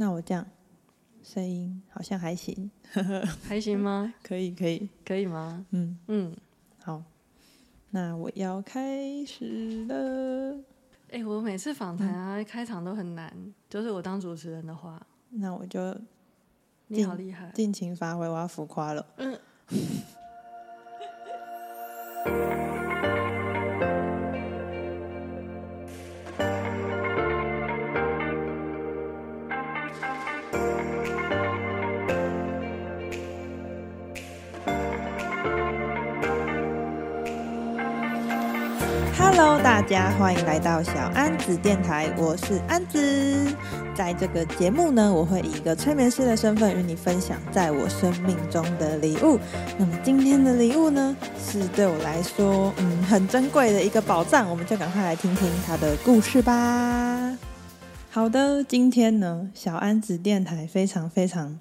那我这样声音好像还行，还行吗？可以，可以，可以吗？嗯嗯，好，那我要开始了。哎、欸，我每次访谈啊，嗯、开场都很难，就是我当主持人的话，那我就你好厉害，尽情发挥，我要浮夸了。嗯。欢迎来到小安子电台，我是安子。在这个节目呢，我会以一个催眠师的身份与你分享在我生命中的礼物。那么今天的礼物呢，是对我来说，嗯，很珍贵的一个宝藏。我们就赶快来听听他的故事吧。好的，今天呢，小安子电台非常非常，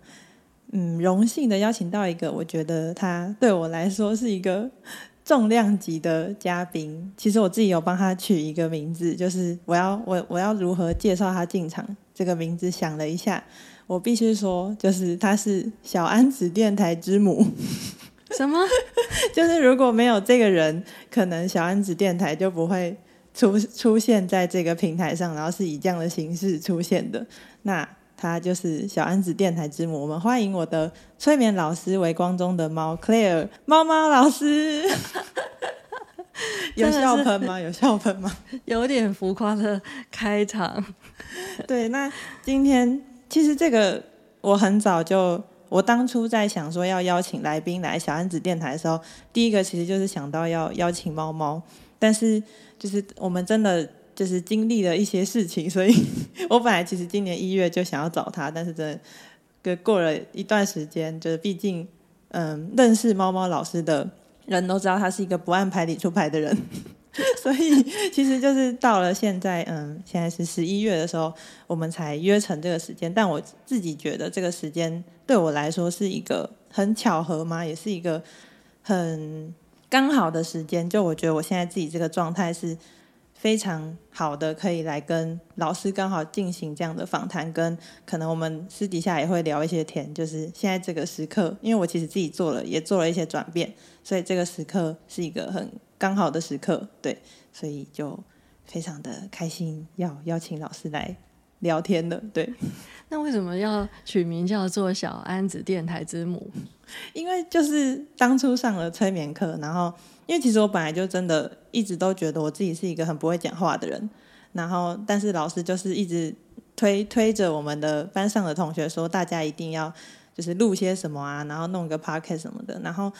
嗯，荣幸的邀请到一个，我觉得他对我来说是一个。重量级的嘉宾，其实我自己有帮他取一个名字，就是我要我我要如何介绍他进场这个名字，想了一下，我必须说，就是他是小安子电台之母。什么？就是如果没有这个人，可能小安子电台就不会出出现在这个平台上，然后是以这样的形式出现的。那。他就是小安子电台之母，我们欢迎我的催眠老师，微光中的猫 Claire，猫猫老师。有笑喷吗？有笑喷吗？有点浮夸的开场。对，那今天其实这个我很早就，我当初在想说要邀请来宾来小安子电台的时候，第一个其实就是想到要邀请猫猫，但是就是我们真的。就是经历了一些事情，所以 我本来其实今年一月就想要找他，但是真的过了一段时间，就是毕竟，嗯，认识猫猫老师的人都知道他是一个不按牌理出牌的人，所以其实就是到了现在，嗯，现在是十一月的时候，我们才约成这个时间。但我自己觉得这个时间对我来说是一个很巧合嘛，也是一个很刚好的时间。就我觉得我现在自己这个状态是。非常好的，可以来跟老师刚好进行这样的访谈，跟可能我们私底下也会聊一些天。就是现在这个时刻，因为我其实自己做了，也做了一些转变，所以这个时刻是一个很刚好的时刻，对，所以就非常的开心，要邀请老师来聊天的，对。那为什么要取名叫做小安子电台之母？因为就是当初上了催眠课，然后。因为其实我本来就真的一直都觉得我自己是一个很不会讲话的人，然后但是老师就是一直推推着我们的班上的同学说，大家一定要就是录些什么啊，然后弄个 podcast 什么的。然后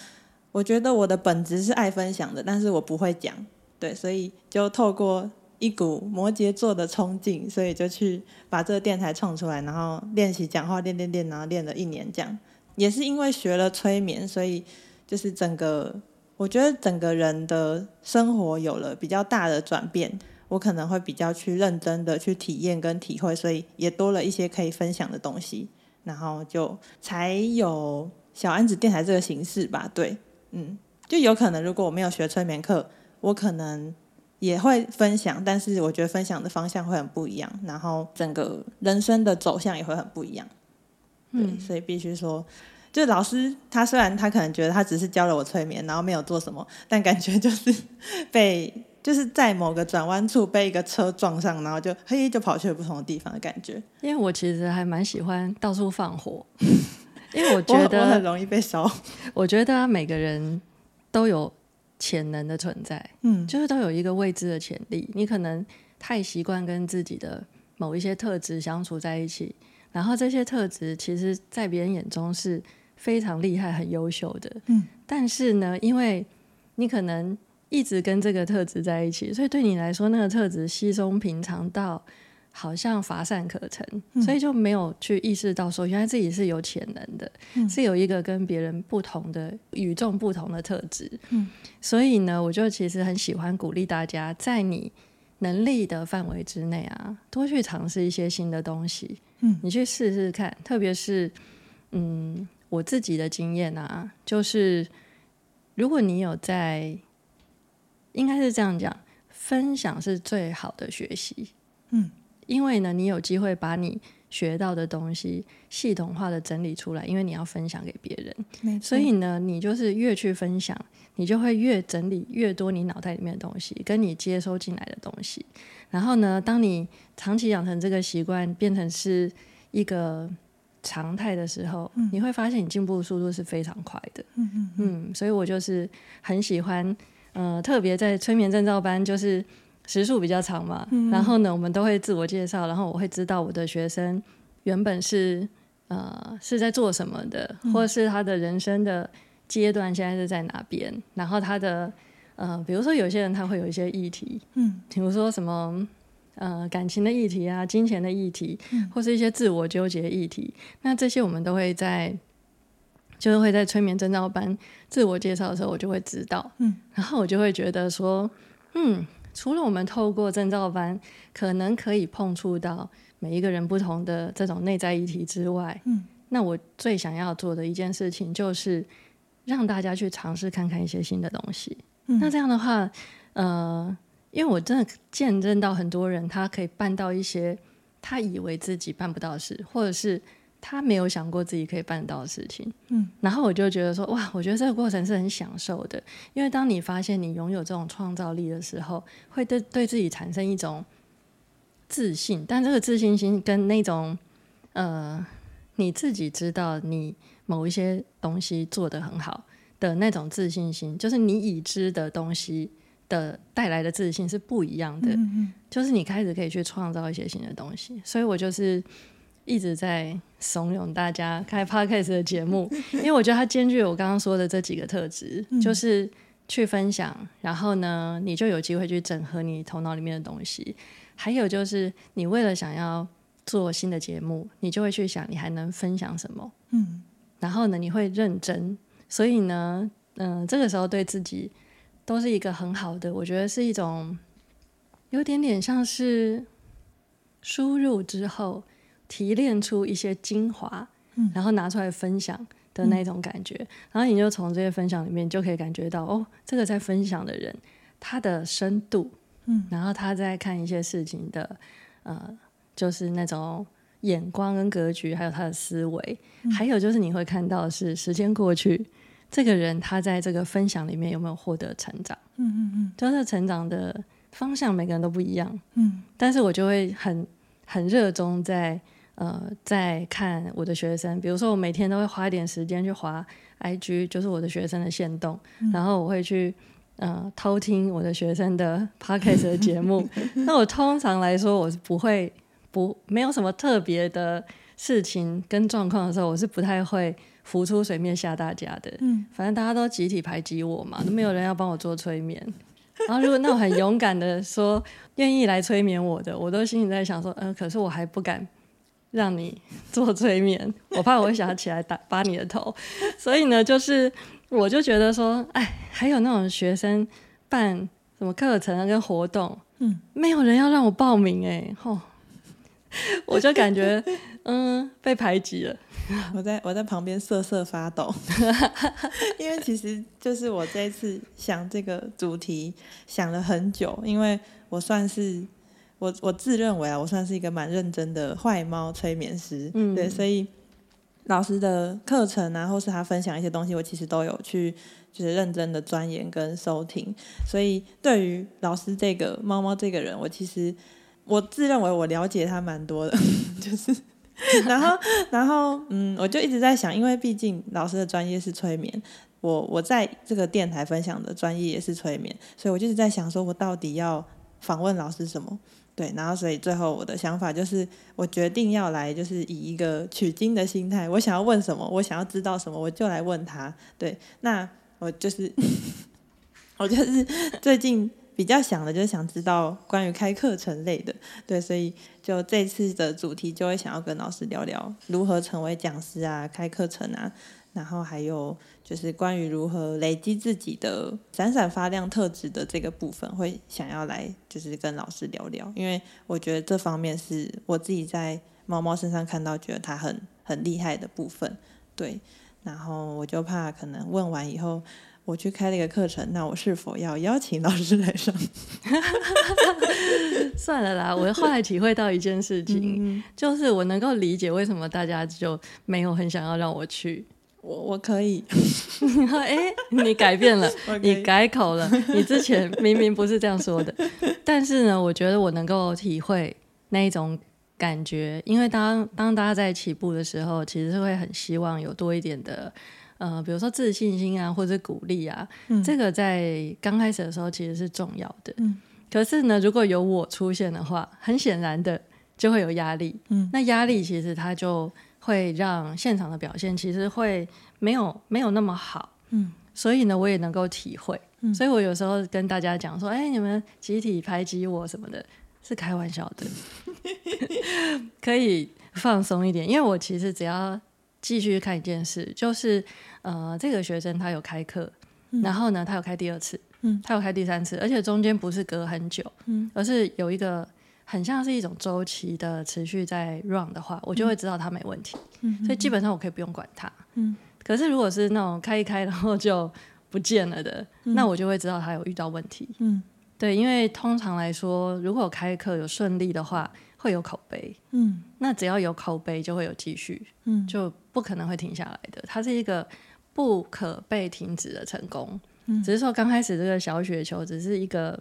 我觉得我的本质是爱分享的，但是我不会讲，对，所以就透过一股摩羯座的冲劲，所以就去把这个电台创出来，然后练习讲话，练练练，然后练了一年这样。也是因为学了催眠，所以就是整个。我觉得整个人的生活有了比较大的转变，我可能会比较去认真的去体验跟体会，所以也多了一些可以分享的东西，然后就才有小安子电台这个形式吧。对，嗯，就有可能如果我没有学催眠课，我可能也会分享，但是我觉得分享的方向会很不一样，然后整个人生的走向也会很不一样。嗯，所以必须说。就老师，他虽然他可能觉得他只是教了我催眠，然后没有做什么，但感觉就是被就是在某个转弯处被一个车撞上，然后就嘿就跑去了不同的地方的感觉。因为我其实还蛮喜欢到处放火，因为我觉得我，我很容易被烧。我觉得每个人都有潜能的存在，嗯，就是都有一个未知的潜力。你可能太习惯跟自己的某一些特质相处在一起，然后这些特质其实在别人眼中是。非常厉害、很优秀的，嗯，但是呢，因为你可能一直跟这个特质在一起，所以对你来说，那个特质稀松平常到好像乏善可陈，嗯，所以就没有去意识到说，原来自己是有潜能的，嗯，是有一个跟别人不同的、与众不同的特质，嗯，所以呢，我就其实很喜欢鼓励大家，在你能力的范围之内啊，多去尝试一些新的东西，嗯，你去试试看，特别是，嗯。我自己的经验啊，就是如果你有在，应该是这样讲，分享是最好的学习。嗯，因为呢，你有机会把你学到的东西系统化的整理出来，因为你要分享给别人，所以呢，你就是越去分享，你就会越整理越多你脑袋里面的东西，跟你接收进来的东西。然后呢，当你长期养成这个习惯，变成是一个常态的时候，嗯、你会发现你进步的速度是非常快的。嗯嗯嗯，所以我就是很喜欢，呃，特别在催眠证照班，就是时数比较长嘛。嗯、然后呢，我们都会自我介绍，然后我会知道我的学生原本是呃是在做什么的，嗯、或是他的人生的阶段现在是在哪边，然后他的。呃，比如说有些人他会有一些议题，嗯，比如说什么呃感情的议题啊，金钱的议题，嗯、或是一些自我纠结的议题，那这些我们都会在，就是会在催眠征兆班自我介绍的时候，我就会知道，嗯，然后我就会觉得说，嗯，除了我们透过证照班可能可以碰触到每一个人不同的这种内在议题之外，嗯，那我最想要做的一件事情就是让大家去尝试看看一些新的东西。那这样的话，呃，因为我真的见证到很多人，他可以办到一些他以为自己办不到的事，或者是他没有想过自己可以办到的事情。嗯，然后我就觉得说，哇，我觉得这个过程是很享受的，因为当你发现你拥有这种创造力的时候，会对对自己产生一种自信，但这个自信心跟那种呃，你自己知道你某一些东西做得很好。的那种自信心，就是你已知的东西的带来的自信是不一样的。嗯嗯，就是你开始可以去创造一些新的东西。所以我就是一直在怂恿大家开 Podcast 的节目，因为我觉得它兼具我刚刚说的这几个特质，嗯、就是去分享，然后呢，你就有机会去整合你头脑里面的东西。还有就是，你为了想要做新的节目，你就会去想你还能分享什么。嗯，然后呢，你会认真。所以呢，嗯、呃，这个时候对自己都是一个很好的，我觉得是一种有点点像是输入之后提炼出一些精华，嗯，然后拿出来分享的那种感觉。嗯、然后你就从这些分享里面就可以感觉到，哦，这个在分享的人他的深度，嗯，然后他在看一些事情的，呃，就是那种。眼光跟格局，还有他的思维，嗯、还有就是你会看到是时间过去，这个人他在这个分享里面有没有获得成长？嗯嗯嗯，就是成长的方向每个人都不一样。嗯，但是我就会很很热衷在呃在看我的学生，比如说我每天都会花一点时间去滑 IG，就是我的学生的线动，嗯、然后我会去呃偷听我的学生的 Podcast 的节目。那我通常来说我是不会。不，没有什么特别的事情跟状况的时候，我是不太会浮出水面吓大家的。嗯，反正大家都集体排挤我嘛，都没有人要帮我做催眠。然后如果那种很勇敢的说愿意来催眠我的，我都心里在想说，嗯、呃，可是我还不敢让你 做催眠，我怕我会想要起来打扒你的头。所以呢，就是我就觉得说，哎，还有那种学生办什么课程啊跟活动，嗯，没有人要让我报名、欸，哎，吼。我就感觉，嗯，被排挤了。我在我在旁边瑟瑟发抖，因为其实就是我这一次想这个主题想了很久，因为我算是我我自认为啊，我算是一个蛮认真的坏猫催眠师，嗯，对，所以老师的课程啊，或是他分享一些东西，我其实都有去就是认真的钻研跟收听，所以对于老师这个猫猫这个人，我其实。我自认为我了解他蛮多的，就是，然后，然后，嗯，我就一直在想，因为毕竟老师的专业是催眠，我我在这个电台分享的专业也是催眠，所以我就一直在想，说我到底要访问老师什么？对，然后，所以最后我的想法就是，我决定要来，就是以一个取经的心态，我想要问什么，我想要知道什么，我就来问他。对，那我就是，我就是最近。比较想的就是想知道关于开课程类的，对，所以就这次的主题就会想要跟老师聊聊如何成为讲师啊，开课程啊，然后还有就是关于如何累积自己的闪闪发亮特质的这个部分，会想要来就是跟老师聊聊，因为我觉得这方面是我自己在猫猫身上看到觉得它很很厉害的部分，对，然后我就怕可能问完以后。我去开了一个课程，那我是否要邀请老师来上？算了啦，我后来体会到一件事情，嗯、就是我能够理解为什么大家就没有很想要让我去。我我可以，哎、欸，你改变了，你改口了，你之前明明不是这样说的。但是呢，我觉得我能够体会那一种感觉，因为当当大家在起步的时候，其实是会很希望有多一点的。呃，比如说自信心啊，或者鼓励啊，嗯、这个在刚开始的时候其实是重要的。嗯、可是呢，如果有我出现的话，很显然的就会有压力。嗯、那压力其实它就会让现场的表现其实会没有没有那么好。嗯、所以呢，我也能够体会。嗯、所以我有时候跟大家讲说：“哎，你们集体排挤我什么的，是开玩笑的，可以放松一点。”因为我其实只要继续看一件事，就是。呃，这个学生他有开课，嗯、然后呢，他有开第二次，嗯，他有开第三次，而且中间不是隔很久，嗯，而是有一个很像是一种周期的持续在 run 的话，我就会知道它没问题，嗯，所以基本上我可以不用管它，嗯，可是如果是那种开一开然后就不见了的，嗯、那我就会知道它有遇到问题，嗯，对，因为通常来说，如果开课有顺利的话，会有口碑，嗯，那只要有口碑就会有继续，嗯，就不可能会停下来的，它是一个。不可被停止的成功，嗯、只是说刚开始这个小雪球只是一个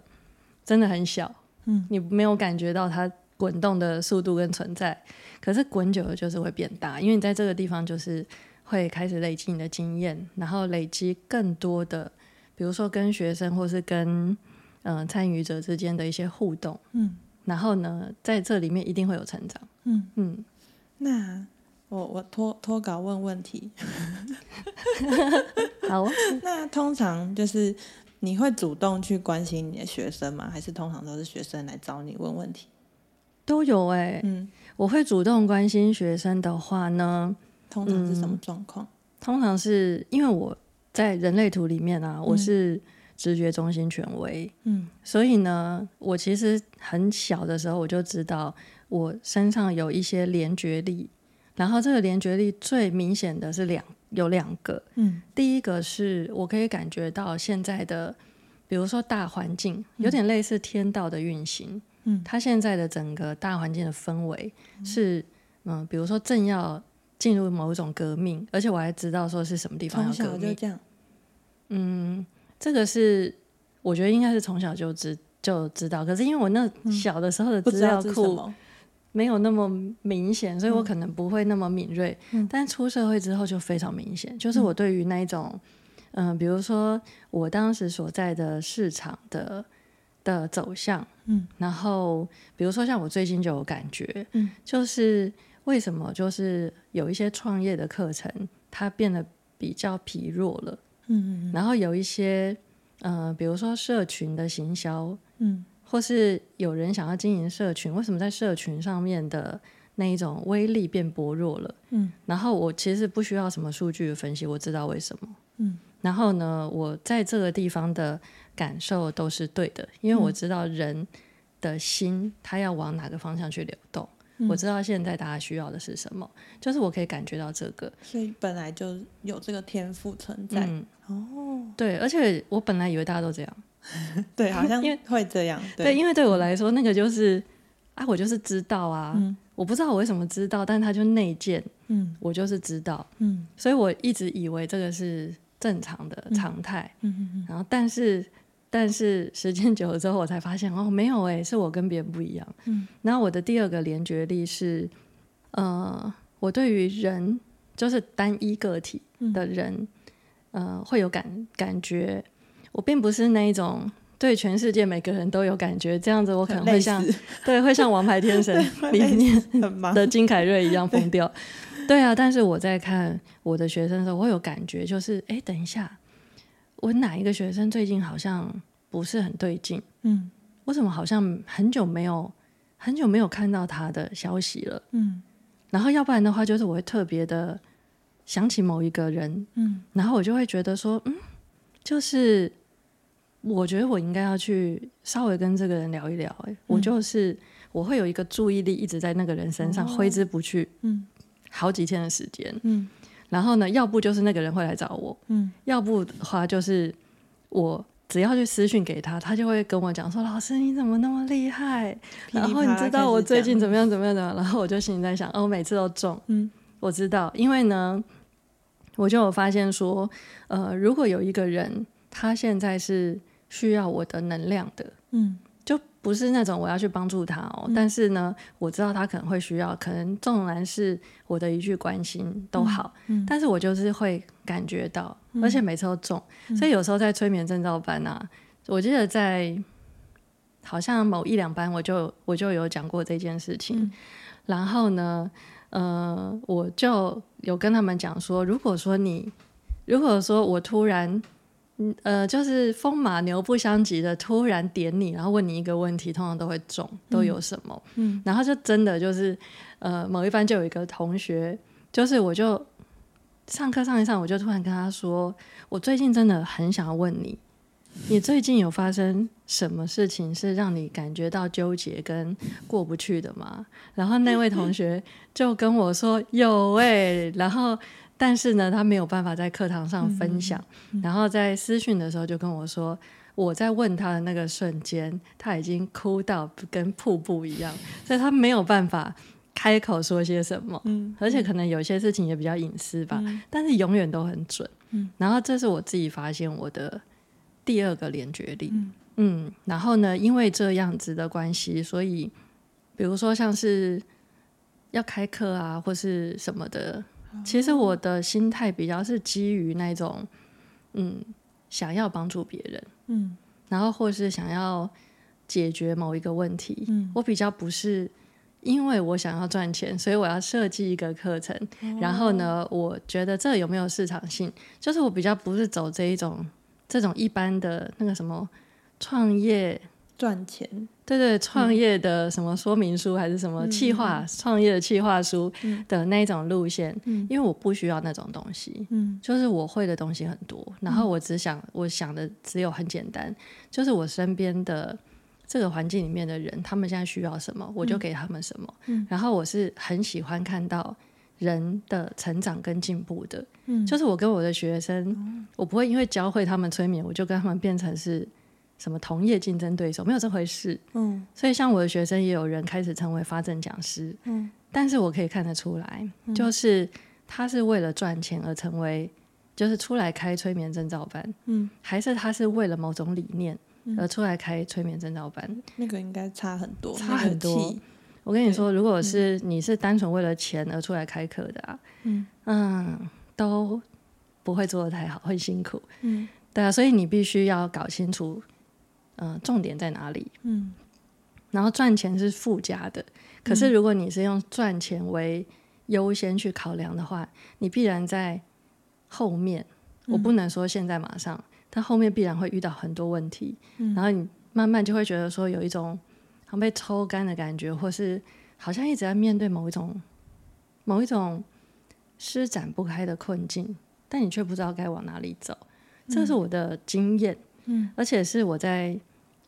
真的很小，嗯，你没有感觉到它滚动的速度跟存在，可是滚久了就是会变大，因为你在这个地方就是会开始累积你的经验，然后累积更多的，比如说跟学生或是跟嗯参与者之间的一些互动，嗯，然后呢，在这里面一定会有成长，嗯。嗯，那。我我脱脱稿问问题，好。那通常就是你会主动去关心你的学生吗？还是通常都是学生来找你问问题？都有哎、欸，嗯，我会主动关心学生的话呢，通常是什么状况？嗯、通常是因为我在人类图里面啊，嗯、我是直觉中心权威，嗯，所以呢，我其实很小的时候我就知道我身上有一些联觉力。然后这个联觉力最明显的是两有两个，嗯，第一个是我可以感觉到现在的，比如说大环境有点类似天道的运行，嗯，它现在的整个大环境的氛围是，嗯，比如说正要进入某一种革命，而且我还知道说是什么地方要革命，从小就这样，嗯，这个是我觉得应该是从小就知就知道，可是因为我那小的时候的资料库。没有那么明显，所以我可能不会那么敏锐。嗯、但出社会之后就非常明显，就是我对于那一种，嗯、呃，比如说我当时所在的市场的的走向，嗯，然后比如说像我最近就有感觉，嗯，就是为什么就是有一些创业的课程它变得比较疲弱了，嗯，嗯，然后有一些，呃，比如说社群的行销，嗯。或是有人想要经营社群，为什么在社群上面的那一种威力变薄弱了？嗯，然后我其实不需要什么数据的分析，我知道为什么。嗯，然后呢，我在这个地方的感受都是对的，因为我知道人的心他要往哪个方向去流动，嗯，我知道现在大家需要的是什么，就是我可以感觉到这个，所以本来就有这个天赋存在。嗯，哦，对，而且我本来以为大家都这样。对，好像因为会这样。对，因为对我来说，那个就是啊，我就是知道啊，嗯、我不知道我为什么知道，但他就内建，嗯，我就是知道，嗯，所以我一直以为这个是正常的常态，嗯嗯嗯，然后但是但是时间久了之后，我才发现哦，没有哎，是我跟别人不一样，嗯，然后我的第二个联觉力是，呃，我对于人就是单一个体的人，嗯、呃，会有感感觉。我并不是那一种对全世界每个人都有感觉，这样子我可能会像对会像王牌天神里面的金凯瑞一样疯掉。对，啊，但是我在看我的学生的时候，我有感觉，就是哎，等一下，我哪一个学生最近好像不是很对劲？嗯，为什么好像很久没有很久没有看到他的消息了？嗯，然后要不然的话，就是我会特别的想起某一个人，嗯，然后我就会觉得说，嗯，就是。我觉得我应该要去稍微跟这个人聊一聊，欸，哎、嗯，我就是我会有一个注意力一直在那个人身上挥之不去，嗯，好几天的时间，嗯，然后呢，要不就是那个人会来找我，嗯，要不的话就是我只要去私讯给他，他就会跟我讲说：“老师你怎么那么厉害？”然后你知道我最近怎么样怎么样的，然后我就心里在想：“哦，我每次都中。”嗯，我知道，因为呢，我就有发现说，呃，如果有一个人他现在是需要我的能量的，嗯。就不是那种我要去帮助他哦，嗯、但是呢，我知道他可能会需要，可能纵然是我的一句关心都好，嗯嗯、但是我就是会感觉到，嗯、而且每次都中，嗯、所以有时候在催眠证照班啊，我记得在好像某一两班我就我就有讲过这件事情，嗯、然后呢，呃，我就有跟他们讲说，如果说你，如果说我突然。呃，就是风马牛不相及的突然点你，然后问你一个问题，通常都会中，都有什么？嗯，嗯然后就真的就是，呃，某一班就有一个同学，就是我就上课上一上，我就突然跟他说，我最近真的很想要问你，你最近有发生什么事情是让你感觉到纠结跟过不去的吗？然后那位同学就跟我说有哎、欸，然后。但是呢，他没有办法在课堂上分享，嗯嗯、然后在私讯的时候就跟我说，我在问他的那个瞬间，他已经哭到跟瀑布一样，所以他没有办法开口说些什么，嗯、而且可能有些事情也比较隐私吧，嗯、但是永远都很准。嗯、然后这是我自己发现我的第二个连觉力，嗯，嗯，然后呢，因为这样子的关系，所以比如说像是要开课啊，或是什么的。其实我的心态比较是基于那种，嗯，想要帮助别人，嗯，然后或是想要解决某一个问题，嗯，我比较不是因为我想要赚钱，所以我要设计一个课程，哦、然后呢，我觉得这有没有市场性，就是我比较不是走这一种这种一般的那个什么创业。赚钱，对对，创业的什么说明书、嗯、还是什么企划，创业的企划书的那种路线，嗯、因为我不需要那种东西，嗯，就是我会的东西很多，然后我只想，我想的只有很简单，就是我身边的这个环境里面的人，他们现在需要什么，我就给他们什么，嗯，然后我是很喜欢看到人的成长跟进步的，嗯，就是我跟我的学生，嗯、我不会因为教会他们催眠，我就跟他们变成是。什么同业竞争对手，没有这回事。嗯，所以像我的学生也有人开始成为发证讲师。嗯，但是我可以看得出来，嗯、就是他是为了赚钱而成为，就是出来开催眠证照班。嗯，还是他是为了某种理念而出来开催眠证照班？嗯、那个应该差很多，差很多。我跟你说，如果是你是单纯为了钱而出来开课的啊，嗯嗯，都不会做的太好，会辛苦。嗯，对啊，所以你必须要搞清楚。嗯、呃，重点在哪里？嗯，然后赚钱是附加的，可是如果你是用赚钱为优先去考量的话，你必然在后面，我不能说现在马上，嗯、但后面必然会遇到很多问题，嗯、然后你慢慢就会觉得说有一种好像被抽干的感觉，或是好像一直在面对某一种某一种施展不开的困境，但你却不知道该往哪里走，这是我的经验，嗯，而且是我在。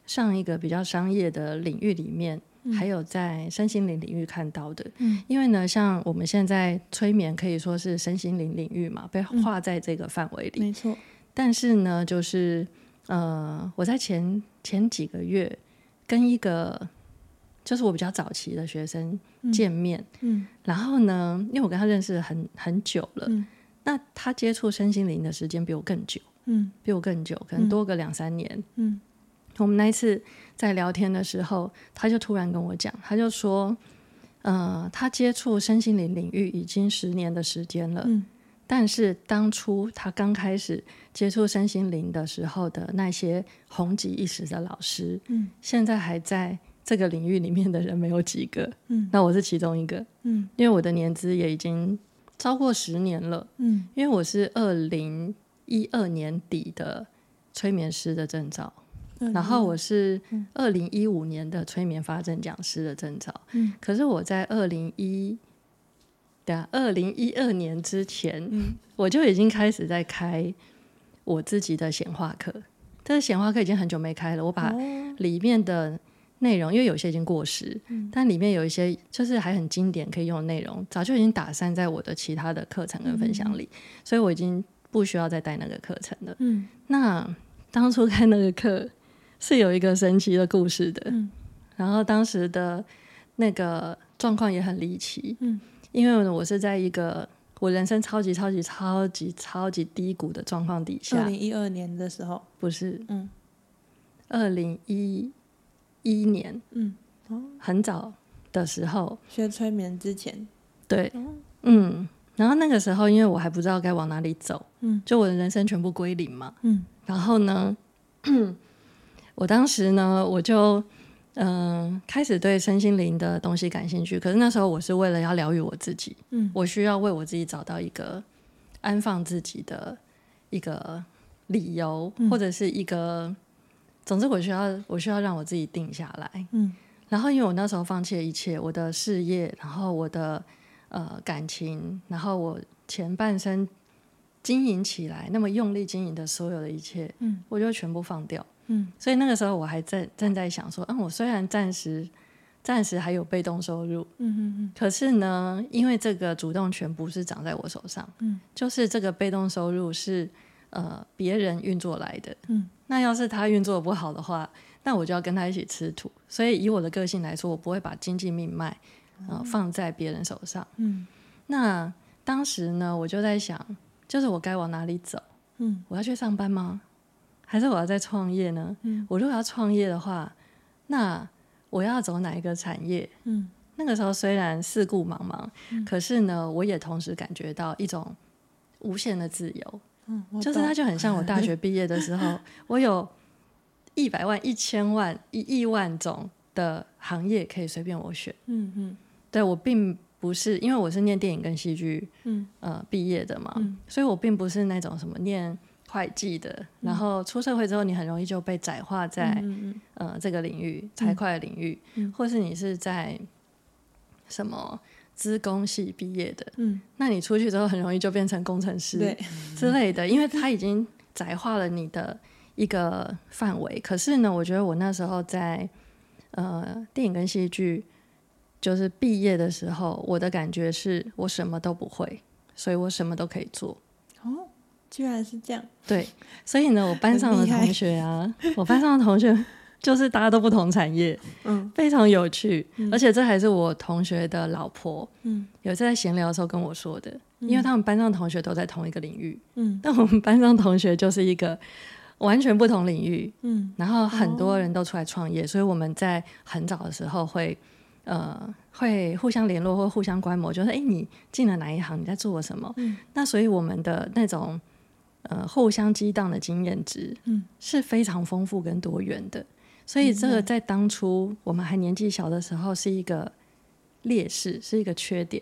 上一个比较商业的领域里面，嗯、还有在身心灵领域看到的，嗯、因为呢，像我们现在催眠可以说是身心灵领域嘛，被划在这个范围里，没错。但是呢，就是呃，我在前前几个月跟一个就是我比较早期的学生见面，嗯，嗯然后呢，因为我跟他认识很很久了，嗯、那他接触身心灵的时间比我更久，嗯，比我更久，可能多个两三年，嗯。嗯我们那一次在聊天的时候，他就突然跟我讲，他就说，呃，他接触身心灵领域已经十年的时间了，嗯，但是当初他刚开始接触身心灵的时候的那些红极一时的老师，嗯，现在还在这个领域里面的人没有几个，嗯，那我是其中一个，嗯，因为我的年资也已经超过十年了，嗯，因为我是二零一二年底的催眠师的证照。然后我是二零一五年的催眠发证讲师的证照，嗯、可是我在二零一，对啊，二零一二年之前，嗯、我就已经开始在开我自己的显化课。但是显化课已经很久没开了，我把里面的内容，因为有些已经过时，嗯、但里面有一些就是还很经典可以用的内容，早就已经打散在我的其他的课程跟分享里，嗯、所以我已经不需要再带那个课程了。嗯，那当初开那个课是有一个神奇的故事的，嗯、然后当时的那个状况也很离奇，嗯，因为我是在一个我人生超级超级超级超级低谷的状况底下，二零一二年的时候，不是，嗯，二零一。一年，嗯，哦，很早的时候。学催眠之前，对，哦、嗯，然后那个时候，因为我还不知道该往哪里走，嗯，就我的人生全部归零嘛，嗯，然后呢，我当时呢，我就嗯、呃、开始对身心灵的东西感兴趣，可是那时候我是为了要疗愈我自己，嗯，我需要为我自己找到一个安放自己的一个理由，嗯、或者是一个。总之，我需要我需要让我自己定下来。嗯，然后因为我那时候放弃了一切，我的事业，然后我的呃感情，然后我前半生经营起来那么用力经营的所有的一切，嗯，我就全部放掉。嗯，所以那个时候我还在正在想说，嗯，我虽然暂时暂时还有被动收入，嗯嗯嗯，可是呢，因为这个主动权不是掌在我手上，嗯，就是这个被动收入是呃别人运作来的，嗯。那要是他运作的不好的话，那我就要跟他一起吃土。所以以我的个性来说，我不会把经济命脉、呃、放在别人手上。嗯，那当时呢，我就在想，就是我该往哪里走？嗯，我要去上班吗？还是我要再创业呢？嗯，我如果要创业的话，那我要走哪一个产业？嗯，那个时候虽然四顾茫茫，嗯、可是呢，我也同时感觉到一种无限的自由。就是它就很像我大学毕业的时候，我有一百万、一千万、一亿万种的行业可以随便我选。嗯嗯，对我并不是因为我是念电影跟戏剧，嗯呃毕业的嘛，所以我并不是那种什么念会计的，然后出社会之后你很容易就被窄化在呃这个领域财会领域，或是你是在什么。资工系毕业的，嗯，那你出去之后很容易就变成工程师之类的，因为他已经窄化了你的一个范围。可是呢，我觉得我那时候在呃电影跟戏剧就是毕业的时候，我的感觉是我什么都不会，所以我什么都可以做。哦，居然是这样。对，所以呢，我班上的同学啊，我班上的同学。就是大家都不同产业，嗯，非常有趣，嗯、而且这还是我同学的老婆，嗯，有次在闲聊的时候跟我说的，嗯、因为他们班上同学都在同一个领域，嗯，但我们班上同学就是一个完全不同领域，嗯，然后很多人都出来创业，哦、所以我们在很早的时候会，呃，会互相联络或互相观摩，就是哎，你进了哪一行？你在做什么？嗯，那所以我们的那种呃互相激荡的经验值，嗯，是非常丰富跟多元的。所以这个在当初我们还年纪小的时候是一个劣势，是一个缺点。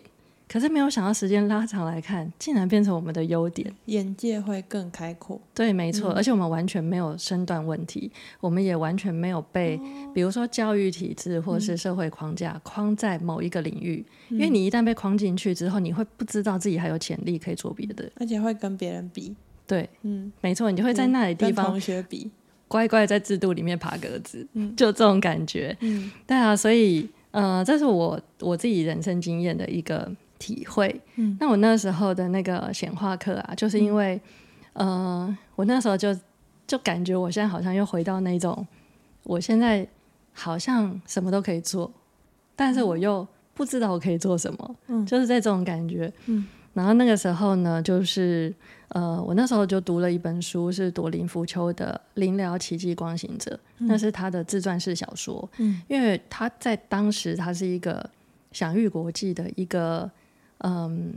可是没有想到时间拉长来看，竟然变成我们的优点，眼界会更开阔。对，没错。嗯、而且我们完全没有身段问题，我们也完全没有被，哦、比如说教育体制或是社会框架框在某一个领域。嗯、因为你一旦被框进去之后，你会不知道自己还有潜力可以做别的，而且会跟别人比。对，嗯，没错，你就会在那里地方跟同学比。乖乖在制度里面爬格子，嗯、就这种感觉。嗯，对啊，所以呃，这是我我自己人生经验的一个体会。嗯，那我那时候的那个显化课啊，就是因为、嗯、呃，我那时候就就感觉我现在好像又回到那种，我现在好像什么都可以做，但是我又不知道我可以做什么。嗯，就是在这种感觉。嗯，然后那个时候呢，就是。呃，我那时候就读了一本书，是朵林·芙秋的《灵疗奇迹光行者》，嗯、那是他的自传式小说。嗯，因为他在当时他是一个享誉国际的一个，嗯，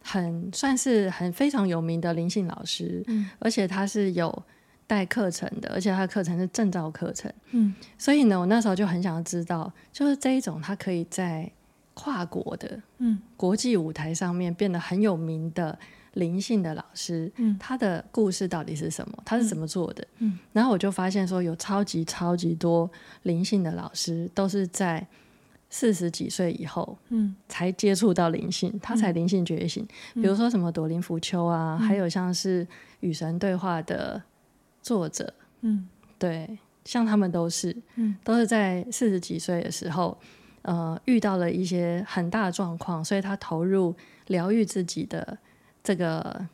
很算是很非常有名的灵性老师。嗯，而且他是有带课程的，而且他的课程是证照课程。嗯，所以呢，我那时候就很想要知道，就是这一种他可以在跨国的嗯国际舞台上面变得很有名的。灵性的老师，嗯，他的故事到底是什么？他是怎么做的？嗯，然后我就发现说，有超级超级多灵性的老师都是在四十几岁以后，嗯，才接触到灵性，他才灵性觉醒。嗯，比如说什么朵林福丘啊，嗯，还有像是与神对话的作者，嗯，对，像他们都是，嗯，都是在四十几岁的时候，呃，遇到了一些很大的状况，所以他投入疗愈自己的这个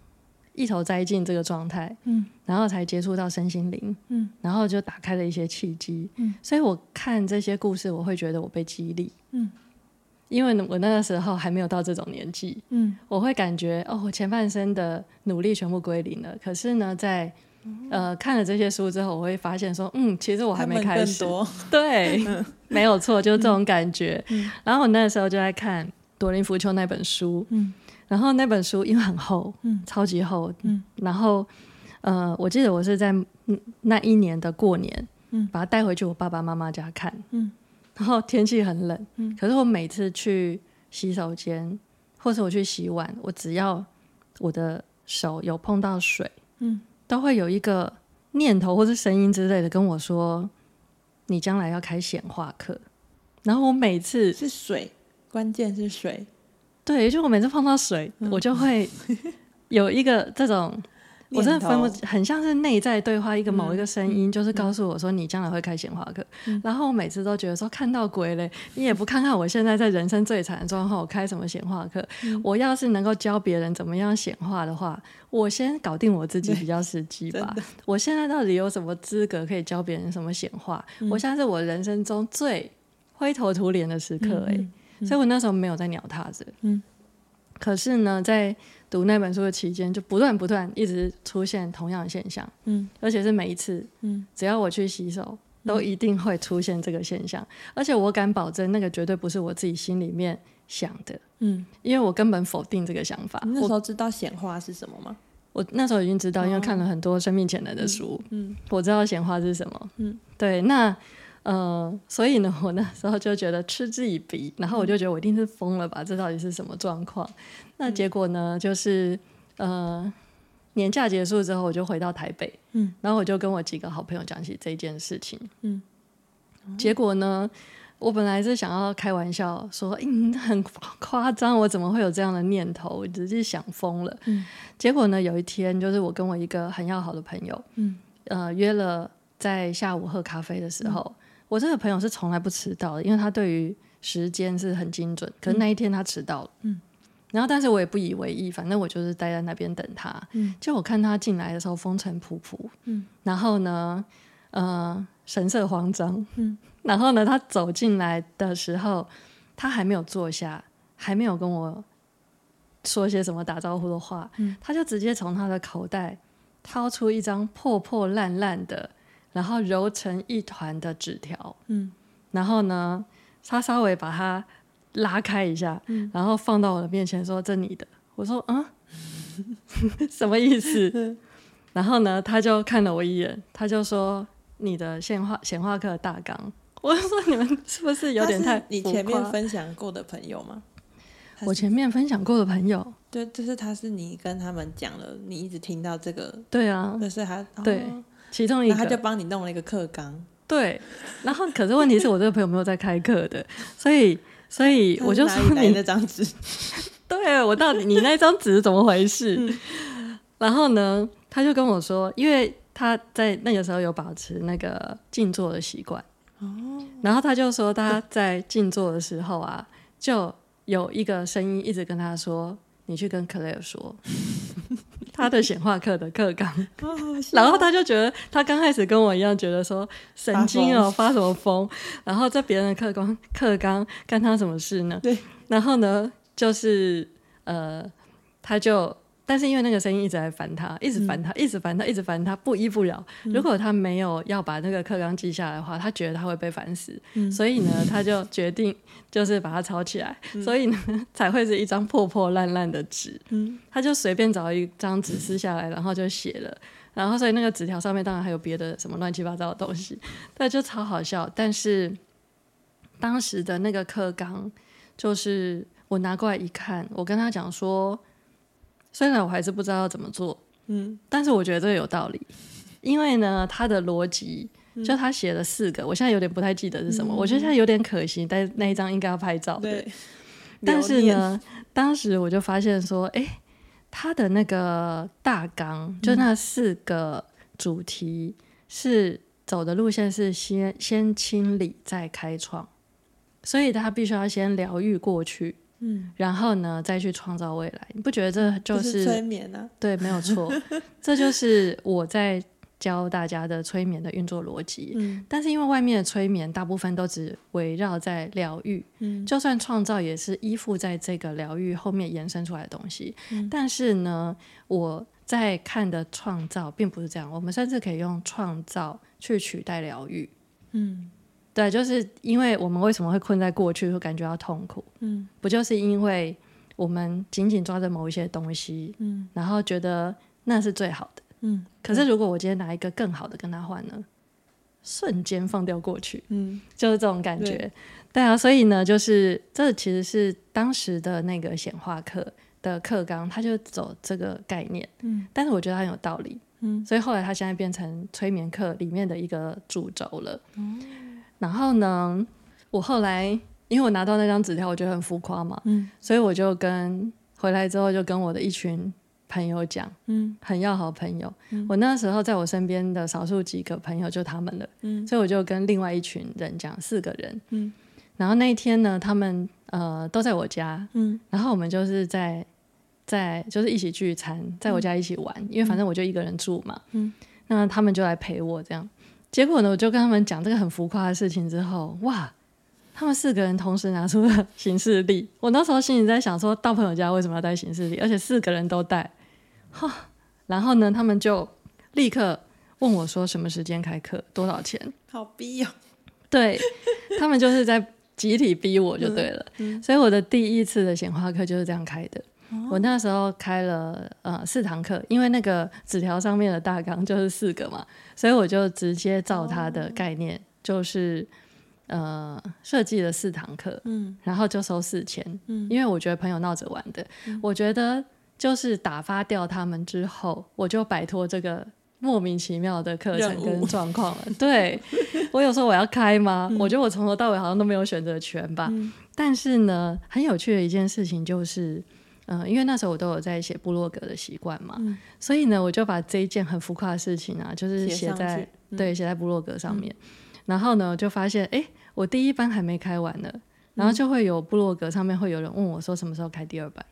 一头栽进这个状态，嗯，然后才接触到身心灵，嗯，然后就打开了一些契机，嗯，所以我看这些故事，我会觉得我被激励，嗯。因为我那个时候还没有到这种年纪，嗯，我会感觉哦，我前半生的努力全部归零了。可是呢，在呃看了这些书之后，我会发现说，嗯，其实我还没开始，对，没有错，就是这种感觉。嗯、然后我那个时候就在看朵林·福丘那本书，嗯，然后那本书因为很厚，嗯，超级厚，嗯，然后呃，我记得我是在那一年的过年，嗯，把它带回去我爸爸妈妈家看，嗯。然后天气很冷，嗯，可是我每次去洗手间，或是我去洗碗，我只要我的手有碰到水，嗯，都会有一个念头或是声音之类的跟我说：“你将来要开显化课。”然后我每次是水，关键是水，对，就我每次碰到水，嗯，我就会有一个这种。我真的分不，很像是内在对话，一个某一个声音，就是告诉我说，你将来会开显化课。然后我每次都觉得说，看到鬼嘞，你也不看看我现在在人生最惨的状况，我开什么显化课？我要是能够教别人怎么样显化的话，我先搞定我自己比较实际 吧。我现在到底有什么资格可以教别人什么显化？我现在是我人生中最灰头土脸的时刻哎，所以我那时候没有在鸟他子。嗯，可是呢，在读那本书的期间，就不断不断一直出现同样的现象，嗯，而且是每一次，嗯，只要我去洗手，都一定会出现这个现象，而且我敢保证，那个绝对不是我自己心里面想的，嗯，因为我根本否定这个想法。你那时候知道显化是什么吗？我那时候已经知道，因为看了很多生命潜能的书，嗯，嗯，我知道显化是什么，嗯，对，那。呃，所以呢，我那时候就觉得嗤之以鼻，然后我就觉得我一定是疯了吧？这到底是什么状况？那结果呢，就是呃，年假结束之后，我就回到台北，嗯，然后我就跟我几个好朋友讲起这件事情，嗯，结果呢，我本来是想要开玩笑说，嗯，很夸张，我怎么会有这样的念头？我只是想疯了，嗯，结果呢，有一天，就是我跟我一个很要好的朋友，嗯，呃，约了在下午喝咖啡的时候。嗯我这个朋友是从来不迟到的，因为他对于时间是很精准。可是那一天他迟到了，嗯，然后但是我也不以为意，反正我就是待在那边等他。嗯，就我看他进来的时候风尘仆仆，嗯，然后呢，呃，神色慌张，嗯，然后呢，他走进来的时候，他还没有坐下，还没有跟我说些什么打招呼的话，嗯，他就直接从他的口袋掏出一张破破烂烂的。然后揉成一团的纸条，嗯，然后呢，他稍微把它拉开一下，嗯，然后放到我的面前说：“这你的。”我说：“啊，什么意思？” 然后呢，他就看了我一眼，他就说：“你的显化显化课大纲。”我就说：“你们是不是有点太……你前面分享过的朋友吗？”我前面分享过的朋友，对，就是他是你跟他们讲了，你一直听到这个，对啊，就是他，对。哦其中一个，他就帮你弄了一个课纲。对，然后可是问题是我这个朋友没有在开课的，所以所以我就说你那张纸，对，我到底你那张纸是怎么回事？嗯、然后呢，他就跟我说，因为他在那个时候有保持那个静坐的习惯，哦，然后他就说他在静坐的时候啊，就有一个声音一直跟他说：“你去跟克莱尔说。”他的显化课的课纲，然后他就觉得他刚开始跟我一样，觉得说神经哦，发什么疯？然后在别人的课纲课纲干他什么事呢？对，然后呢，就是呃，他就。但是因为那个声音一直在烦他，一直烦他，嗯、一直烦他，一直烦他，不依不饶。嗯、如果他没有要把那个课纲记下来的话，他觉得他会被烦死。嗯、所以呢，他就决定 就是把它抄起来。嗯、所以呢，才会是一张破破烂烂的纸。嗯、他就随便找一张纸撕下来，然后就写了。然后所以那个纸条上面当然还有别的什么乱七八糟的东西，那就超好笑。但是当时的那个课纲，就是我拿过来一看，我跟他讲说。虽然我还是不知道要怎么做，嗯，但是我觉得这个有道理，因为呢，他的逻辑就他写了四个，嗯、我现在有点不太记得是什么，嗯、我觉得现在有点可惜，但那一张应该要拍照，对。但是呢，当时我就发现说，哎、欸，他的那个大纲就那四个主题是走的路线是先先清理再开创，所以他必须要先疗愈过去，嗯，然后呢再去创造未来。你不觉得这就是，是催眠呢？啊？对，没有错，这就是我在。教大家的催眠的运作逻辑，嗯，但是因为外面的催眠大部分都只围绕在疗愈，嗯，就算创造也是依附在这个疗愈后面延伸出来的东西，嗯，但是呢，我在看的创造并不是这样，我们甚至可以用创造去取代疗愈，嗯，对，就是因为我们为什么会困在过去，会感觉到痛苦，嗯，不就是因为我们紧紧抓着某一些东西，嗯，然后觉得那是最好的。嗯，可是如果我今天拿一个更好的跟他换呢？瞬间放掉过去，嗯，就是这种感觉。对，对啊，所以呢，就是这其实是当时的那个显化课的课纲，他就走这个概念，嗯，但是我觉得很有道理，嗯，所以后来他现在变成催眠课里面的一个主轴了，嗯，然后呢，我后来因为我拿到那张纸条，我觉得很浮夸嘛，嗯，所以我就跟回来之后就跟我的一群。朋友讲，嗯，很要好朋友。嗯、我那时候在我身边的少数几个朋友就他们了，嗯，所以我就跟另外一群人讲，四个人，嗯，然后那一天呢，他们呃都在我家，嗯，然后我们就是在在就是一起聚餐，在我家一起玩，嗯、因为反正我就一个人住嘛，嗯，那他们就来陪我这样。结果呢，我就跟他们讲这个很浮夸的事情之后，哇！他们四个人同时拿出了行事历，我那时候心里在想说，到朋友家为什么要带行事历？而且四个人都带，哈。然后呢，他们就立刻问我说，什么时间开课，多少钱？好逼哦！对，他们就是在集体逼我就对了。嗯嗯、所以我的第一次的显化课就是这样开的。哦、我那时候开了呃四堂课，因为那个纸条上面的大纲就是四个嘛，所以我就直接照他的概念，哦、就是。呃，设计了四堂课，嗯，然后就收四千，嗯，因为我觉得朋友闹着玩的，嗯，我觉得就是打发掉他们之后，我就摆脱这个莫名其妙的课程跟状况了。对，我有时候我要开吗？嗯，我觉得我从头到尾好像都没有选择权吧。嗯，但是呢，很有趣的一件事情就是，嗯，呃，因为那时候我都有在写部落格的习惯嘛，嗯，所以呢，我就把这一件很浮夸的事情啊，就是写在对写在部落格上面。嗯然后呢，就发现，哎，我第一班还没开完呢，然后就会有部落格上面会有人问我说，什么时候开第二班？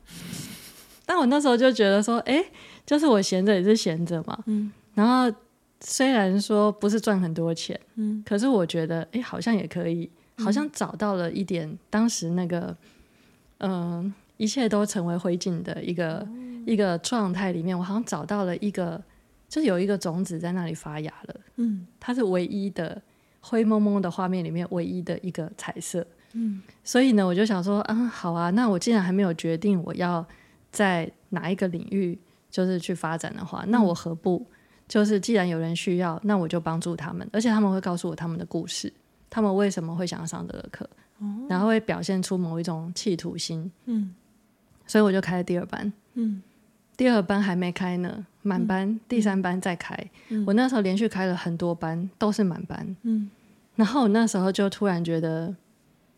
但我那时候就觉得说，哎，就是我闲着也是闲着嘛，嗯，然后虽然说不是赚很多钱，嗯，可是我觉得，哎，好像也可以，好像找到了一点当时那个，嗯、呃，一切都成为灰烬的一个、嗯、一个状态里面，我好像找到了一个，就是有一个种子在那里发芽了，嗯，它是唯一的。灰蒙蒙的画面里面唯一的一个彩色，嗯，所以呢，我就想说，啊，好啊，那我既然还没有决定我要在哪一个领域就是去发展的话，嗯，那我何不？就是既然有人需要，那我就帮助他们，而且他们会告诉我他们的故事，他们为什么会想要上这个课，哦，然后会表现出某一种企图心，嗯，所以我就开了第二班，嗯，第二班还没开呢，满班，嗯，第三班再开，嗯，我那时候连续开了很多班，都是满班，嗯。然后我那时候就突然觉得，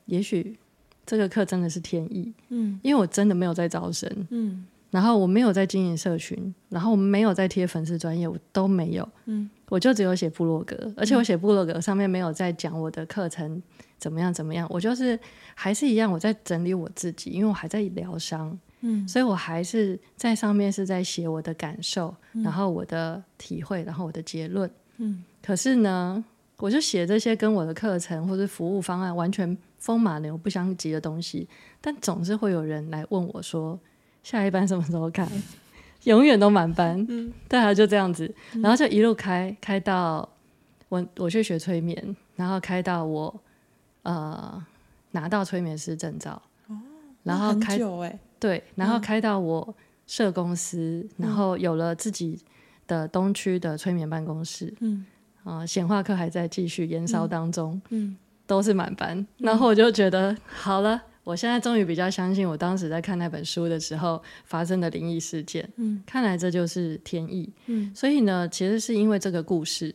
也许这个课真的是天意，嗯，因为我真的没有在招生，嗯，然后我没有在经营社群，然后我没有在贴粉丝专业，我都没有，嗯，我就只有写部落格，而且我写部落格上面没有在讲我的课程怎么样怎么样，我就是还是一样我在整理我自己，因为我还在疗伤，嗯，所以我还是在上面是在写我的感受，然后我的体会，然后我的结论，嗯，可是呢。我就写这些跟我的课程或者服务方案完全风马牛不相及的东西，但总是会有人来问我说：“下一班什么时候开？” 永远都满班，嗯，对啊，就这样子，然后就一路开开到我我去学催眠，然后开到我呃拿到催眠师证照，哦，然后开对，然后开到我设公司，嗯，然后有了自己的东区的催眠办公室，嗯。啊，显化课还在继续延烧当中，嗯，嗯。都是满班。然后我就觉得，好了，我现在终于比较相信我当时在看那本书的时候发生的灵异事件。嗯，看来这就是天意。嗯，所以呢，其实是因为这个故事，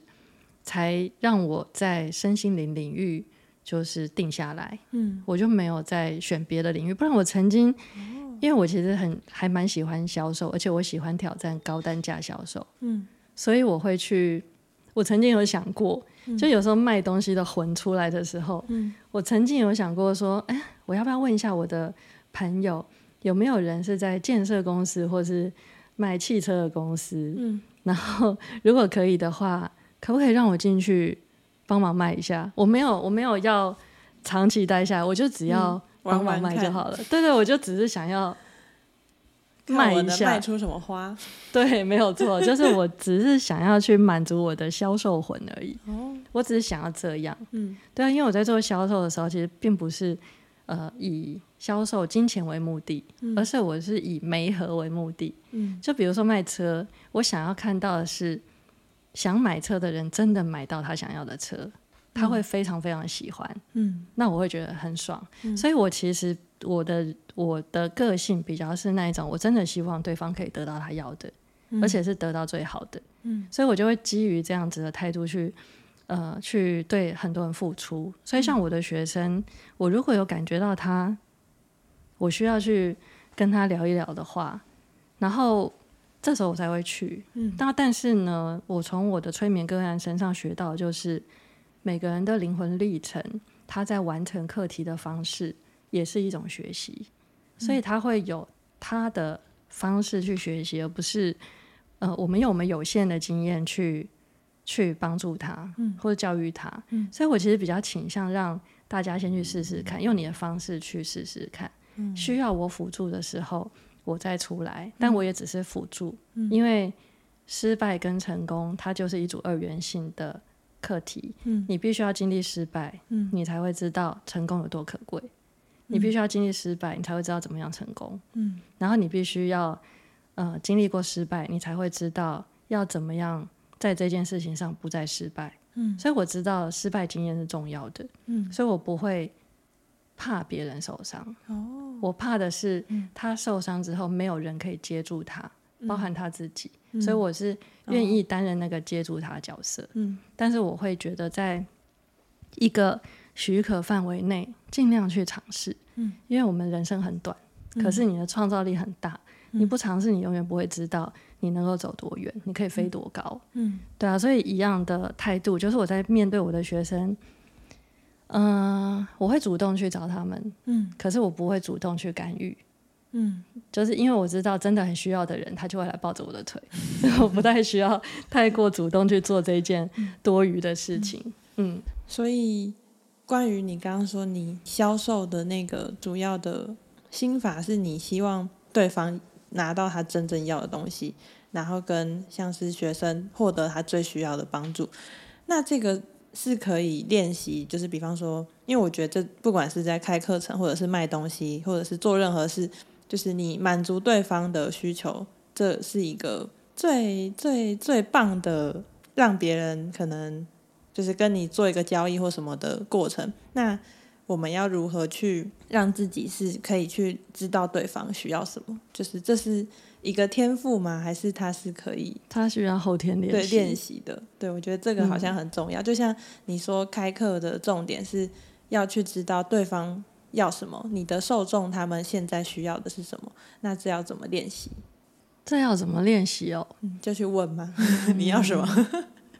才让我在身心灵领域就是定下来。嗯，我就没有再选别的领域，不然我曾经，因为我其实很还蛮喜欢销售，而且我喜欢挑战高单价销售。嗯，所以我会去。我曾经有想过，就有时候卖东西的魂出来的时候，嗯、我曾经有想过说，哎，我要不要问一下我的朋友，有没有人是在建设公司或是卖汽车的公司？嗯、然后如果可以的话，可不可以让我进去帮忙卖一下？我没有，我没有要长期待下来，我就只要帮忙卖就好了。嗯、对对，我就只是想要。卖一下，卖出什么花？对，没有错，就是我只是想要去满足我的销售魂而已。哦，我只是想要这样。嗯，对啊，因为我在做销售的时候，其实并不是呃以销售金钱为目的，嗯、而是我是以媒合为目的。嗯，就比如说卖车，我想要看到的是想买车的人真的买到他想要的车，他会非常非常喜欢。嗯，那我会觉得很爽。嗯、所以我其实。我的我的个性比较是那一种，我真的希望对方可以得到他要的，嗯、而且是得到最好的。嗯，所以我就会基于这样子的态度去，呃，去对很多人付出。所以像我的学生，嗯、我如果有感觉到他，我需要去跟他聊一聊的话，然后这时候我才会去。嗯，那但是呢，我从我的催眠个案身上学到，就是每个人的灵魂历程，他在完成课题的方式。也是一种学习，所以他会有他的方式去学习，而不是呃，我们用我们有限的经验去去帮助他，或者教育他。嗯，所以我其实比较倾向让大家先去试试看，用你的方式去试试看。嗯，需要我辅助的时候，我再出来，但我也只是辅助，因为失败跟成功，它就是一组二元性的课题。嗯，你必须要经历失败，嗯，你才会知道成功有多可贵。你必须要经历失败，你才会知道怎么样成功。嗯，然后你必须要呃经历过失败，你才会知道要怎么样在这件事情上不再失败。嗯，所以我知道失败经验是重要的。嗯，所以我不会怕别人受伤。哦，我怕的是他受伤之后没有人可以接住他，包含他自己。嗯，所以我是愿意担任那个接住他的角色。嗯，但是我会觉得在一个许可范围内，尽量去尝试，嗯，因为我们人生很短，可是你的创造力很大，嗯、你不尝试，你永远不会知道你能够走多远，你可以飞多高，嗯，对啊，所以一样的态度，就是我在面对我的学生，嗯、呃，我会主动去找他们，嗯，可是我不会主动去干预，嗯，就是因为我知道真的很需要的人，他就会来抱着我的腿，所 以我不太需要太过主动去做这件多余的事情，嗯，嗯，所以。关于你刚刚说你销售的那个主要的心法，是你希望对方拿到他真正要的东西，然后跟像是学生获得他最需要的帮助。那这个是可以练习，就是比方说，因为我觉得这不管是在开课程，或者是卖东西，或者是做任何事，就是你满足对方的需求，这是一个最最最棒的，让别人可能。就是跟你做一个交易或什么的过程，那我们要如何去让自己是可以去知道对方需要什么？就是这是一个天赋吗？还是他是可以？他需要后天练习对练习的。对，我觉得这个好像很重要。嗯、就像你说，开课的重点是要去知道对方要什么，你的受众他们现在需要的是什么？那这要怎么练习？这要怎么练习哦？就去问吗？你要什么？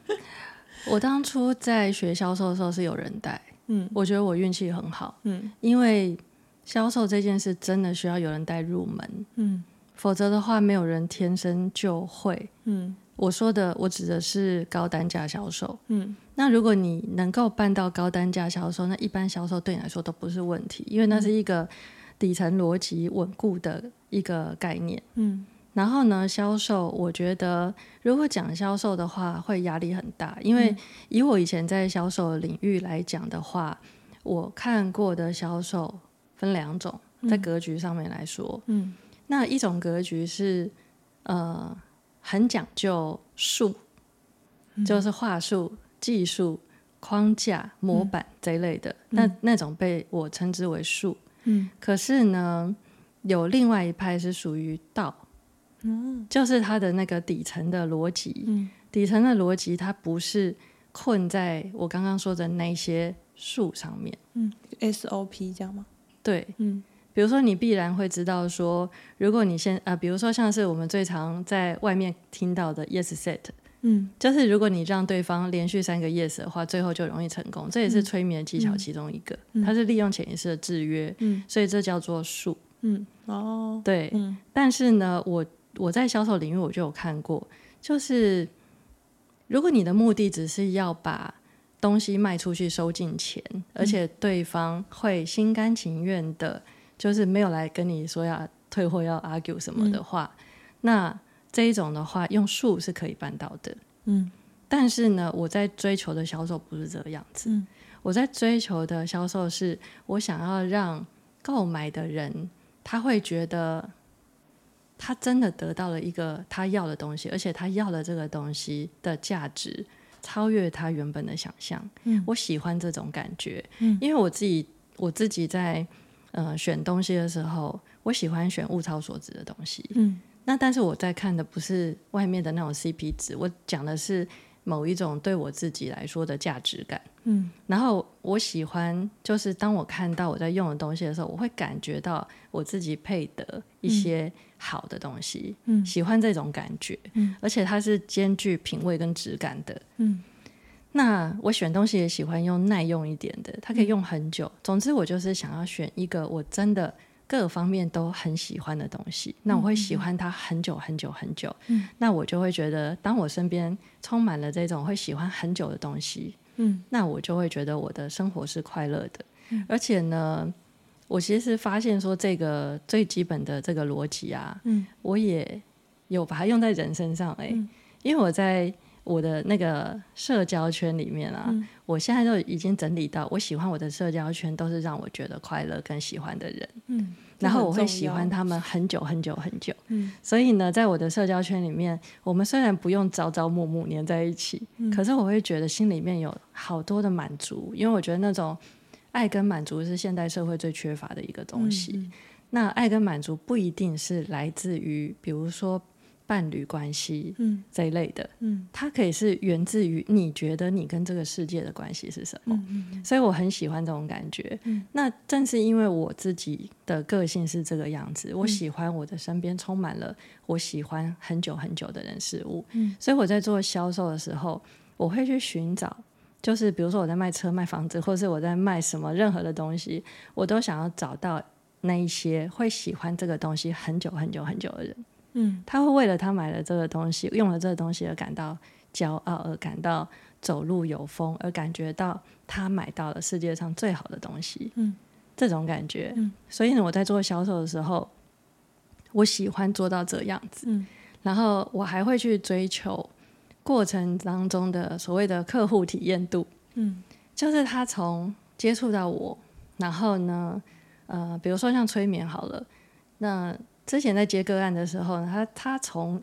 我当初在学销售的时候是有人带，嗯，我觉得我运气很好，嗯，因为销售这件事真的需要有人带入门，嗯，否则的话没有人天生就会，嗯，我说的我指的是高单价销售，嗯，那如果你能够办到高单价销售，那一般销售对你来说都不是问题，因为那是一个底层逻辑稳固的一个概念，嗯。然后呢，销售，我觉得如果讲销售的话，会压力很大，因为以我以前在销售领域来讲的话，我看过的销售分两种，在格局上面来说，嗯，那一种格局是呃很讲究术，就是话术、技术、框架、模板这一类的，嗯、那那种被我称之为术，嗯，可是呢，有另外一派是属于道。就是它的那个底层的逻辑，嗯、底层的逻辑它不是困在我刚刚说的那些数上面，嗯，SOP 这样吗？对，嗯，比如说你必然会知道说，如果你先啊、呃，比如说像是我们最常在外面听到的 Yes Set，嗯，就是如果你让对方连续三个 yes 的话，最后就容易成功。这也是催眠技巧其中一个，嗯、它是利用潜意识的制约，嗯，所以这叫做术。嗯，哦，对，嗯，但是呢，我我在销售领域我就有看过，就是如果你的目的只是要把东西卖出去收进钱，而且对方会心甘情愿的，就是没有来跟你说要退货、要 argue 什么的话，嗯、那这一种的话，用术是可以办到的。嗯，但是呢，我在追求的销售不是这个样子。嗯，我在追求的销售是我想要让购买的人。他会觉得，他真的得到了一个他要的东西，而且他要的这个东西的价值超越他原本的想象。嗯，我喜欢这种感觉。嗯，因为我自己我自己在呃选东西的时候，我喜欢选物超所值的东西。嗯，那但是我在看的不是外面的那种 CP 值，我讲的是。某一种对我自己来说的价值感，嗯，然后我喜欢，就是当我看到我在用的东西的时候，我会感觉到我自己配得一些好的东西，嗯，喜欢这种感觉，嗯，而且它是兼具品味跟质感的，嗯，那我选东西也喜欢用耐用一点的，它可以用很久。总之，我就是想要选一个我真的。各方面都很喜欢的东西，那我会喜欢它很久很久很久。嗯，那我就会觉得，当我身边充满了这种会喜欢很久的东西，嗯，那我就会觉得我的生活是快乐的。嗯，而且呢，我其实发现说这个最基本的这个逻辑啊，嗯，我也有把它用在人身上欸，嗯，因为我在。我的那个社交圈里面啊，嗯、我现在都已经整理到，我喜欢我的社交圈都是让我觉得快乐跟喜欢的人，嗯，然后我会喜欢他们很久很久很久，嗯，所以呢，在我的社交圈里面，我们虽然不用朝朝暮暮黏在一起，嗯、可是我会觉得心里面有好多的满足，因为我觉得那种爱跟满足是现代社会最缺乏的一个东西。嗯、那爱跟满足不一定是来自于，比如说。伴侣关系，嗯，这一类的，嗯，它可以是源自于你觉得你跟这个世界的关系是什么，嗯嗯，所以我很喜欢这种感觉，嗯，那正是因为我自己的个性是这个样子，嗯，我喜欢我的身边充满了我喜欢很久很久的人事物，嗯，所以我在做销售的时候，我会去寻找，就是比如说我在卖车、卖房子，或是我在卖什么任何的东西，我都想要找到那一些会喜欢这个东西很久很久很久的人。嗯，他会为了他买了这个东西，用了这个东西而感到骄傲，而感到走路有风，而感觉到他买到了世界上最好的东西。嗯，这种感觉。嗯，所以呢，我在做销售的时候，我喜欢做到这样子。嗯，然后我还会去追求过程当中的所谓的客户体验度。嗯，就是他从接触到我，然后呢，呃，比如说像催眠好了，那。之前在接个案的时候，他他从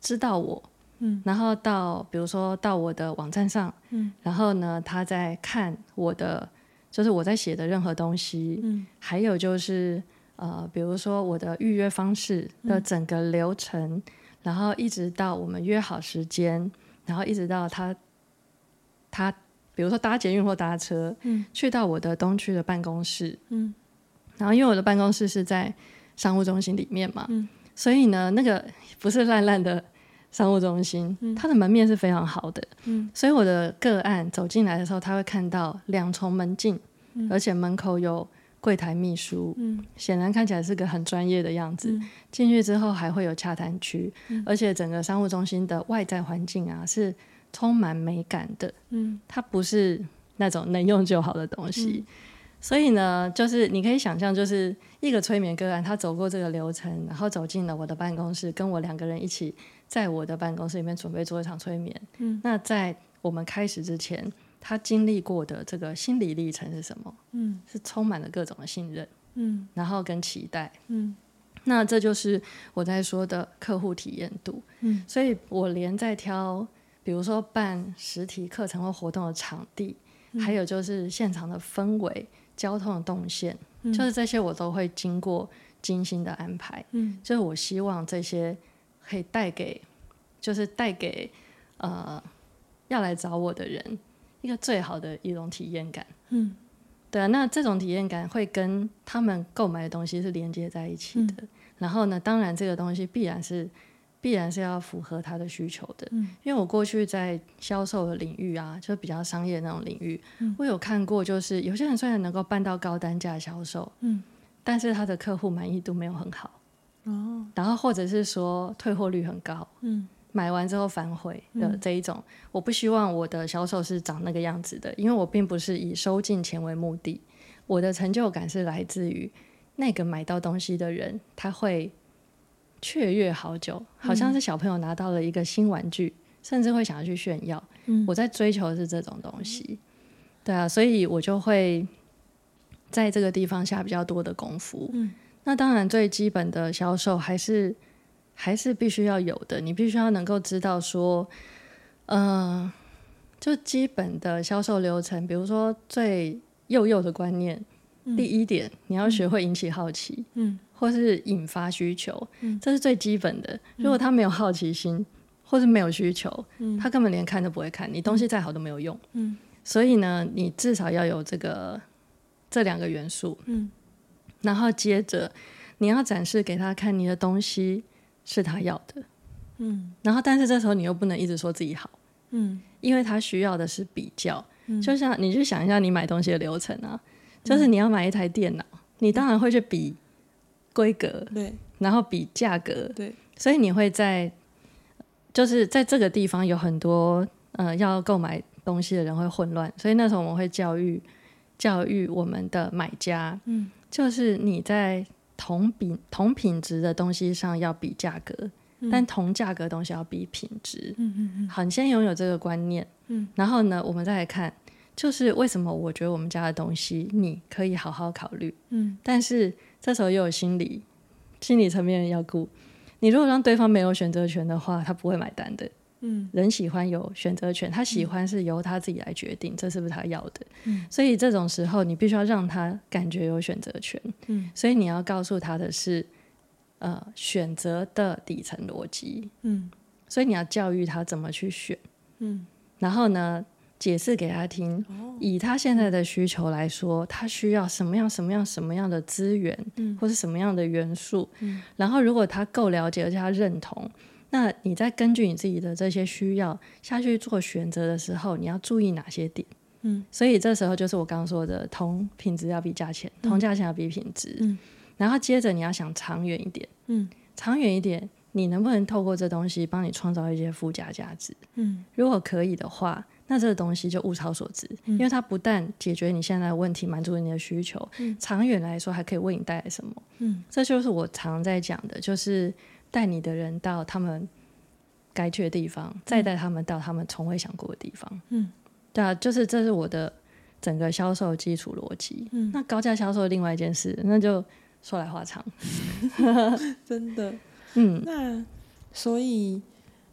知道我，嗯，然后到比如说到我的网站上，嗯，然后呢，他在看我的，就是我在写的任何东西，嗯，还有就是呃，比如说我的预约方式的整个流程，嗯，然后一直到我们约好时间，然后一直到他他比如说搭捷运或搭车，嗯，去到我的东区的办公室，嗯，然后因为我的办公室是在。商务中心里面嘛，嗯、所以呢，那个不是烂烂的商务中心，嗯、它的门面是非常好的，嗯、所以我的个案走进来的时候，他会看到两重门禁，嗯、而且门口有柜台秘书，嗯、显然看起来是个很专业的样子。嗯、进去之后还会有洽谈区，嗯、而且整个商务中心的外在环境啊是充满美感的，嗯、它不是那种能用就好的东西。嗯所以呢，就是你可以想象，就是一个催眠个案，他走过这个流程，然后走进了我的办公室，跟我两个人一起在我的办公室里面准备做一场催眠。嗯，那在我们开始之前，他经历过的这个心理历程是什么？嗯，是充满了各种的信任，嗯，然后跟期待，嗯，那这就是我在说的客户体验度。嗯，所以我连在挑，比如说办实体课程或活动的场地，嗯，还有就是现场的氛围。交通的动线，嗯、就是这些，我都会经过精心的安排。嗯，就是我希望这些可以带给，就是带给呃要来找我的人一个最好的一种体验感。嗯，对啊，那这种体验感会跟他们购买的东西是连接在一起的。嗯、然后呢，当然这个东西必然是必然是要符合他的需求的。嗯，因为我过去在销售的领域啊，就比较商业那种领域，嗯，我有看过，就是有些人虽然能够办到高单价销售，嗯，但是他的客户满意度没有很好，哦，然后或者是说退货率很高，嗯，买完之后反悔的这一种，嗯，我不希望我的销售是长那个样子的，因为我并不是以收进钱为目的，我的成就感是来自于那个买到东西的人，他会。雀跃好久，好像是小朋友拿到了一个新玩具，嗯、甚至会想要去炫耀。嗯、我在追求的是这种东西，对啊，所以我就会在这个地方下比较多的功夫。嗯、那当然最基本的销售还是还是必须要有的，你必须要能够知道说，嗯、呃，就基本的销售流程，比如说最幼幼的观念，嗯、第一点，你要学会引起好奇。嗯或是引发需求，嗯、这是最基本的。如果他没有好奇心，嗯、或是没有需求，嗯、他根本连看都不会看。你东西再好都没有用。嗯、所以呢，你至少要有这个这两个元素。嗯、然后接着你要展示给他看，你的东西是他要的。嗯、然后，但是这时候你又不能一直说自己好。嗯、因为他需要的是比较。嗯、就像你去想一下，你买东西的流程啊，就是你要买一台电脑，你当然会去比。规格对，然后比价格。对，所以你会在就是在这个地方有很多呃要购买东西的人会混乱，所以那时候我们会教育教育我们的买家，嗯，就是你在同品同品质的东西上要比价格，嗯、但同价格东西要比品质，嗯嗯嗯，好，你先拥有这个观念，嗯，然后呢，我们再来看，就是为什么我觉得我们家的东西你可以好好考虑，嗯，但是。这时候又有心理心理层面要顾，你如果让对方没有选择权的话，他不会买单的。嗯，人喜欢有选择权，他喜欢是由他自己来决定，嗯、这是不是他要的？嗯，所以这种时候你必须要让他感觉有选择权。嗯，所以你要告诉他的是，呃，选择的底层逻辑。嗯，所以你要教育他怎么去选。嗯，然后呢，解释给他听，以他现在的需求来说，他需要什么样、什么样、什么样的资源，嗯、或是什么样的元素。嗯、然后，如果他够了解，而且他认同，那你再根据你自己的这些需要下去做选择的时候，你要注意哪些点？嗯、所以这时候就是我刚刚说的，同品质要比价钱，同价钱要比品质。嗯、然后接着你要想长远一点，嗯、长远一点，你能不能透过这东西帮你创造一些附加价值？嗯、如果可以的话。那这个东西就物超所值，嗯、因为它不但解决你现在的问题，满足你的需求，嗯、长远来说还可以为你带来什么？嗯，这就是我常在讲的，就是带你的人到他们该去的地方，嗯、再带他们到他们从未想过的地方。嗯，对啊，就是这是我的整个销售基础逻辑。嗯，那高价销售另外一件事，那就说来话长。真的，嗯，那所以。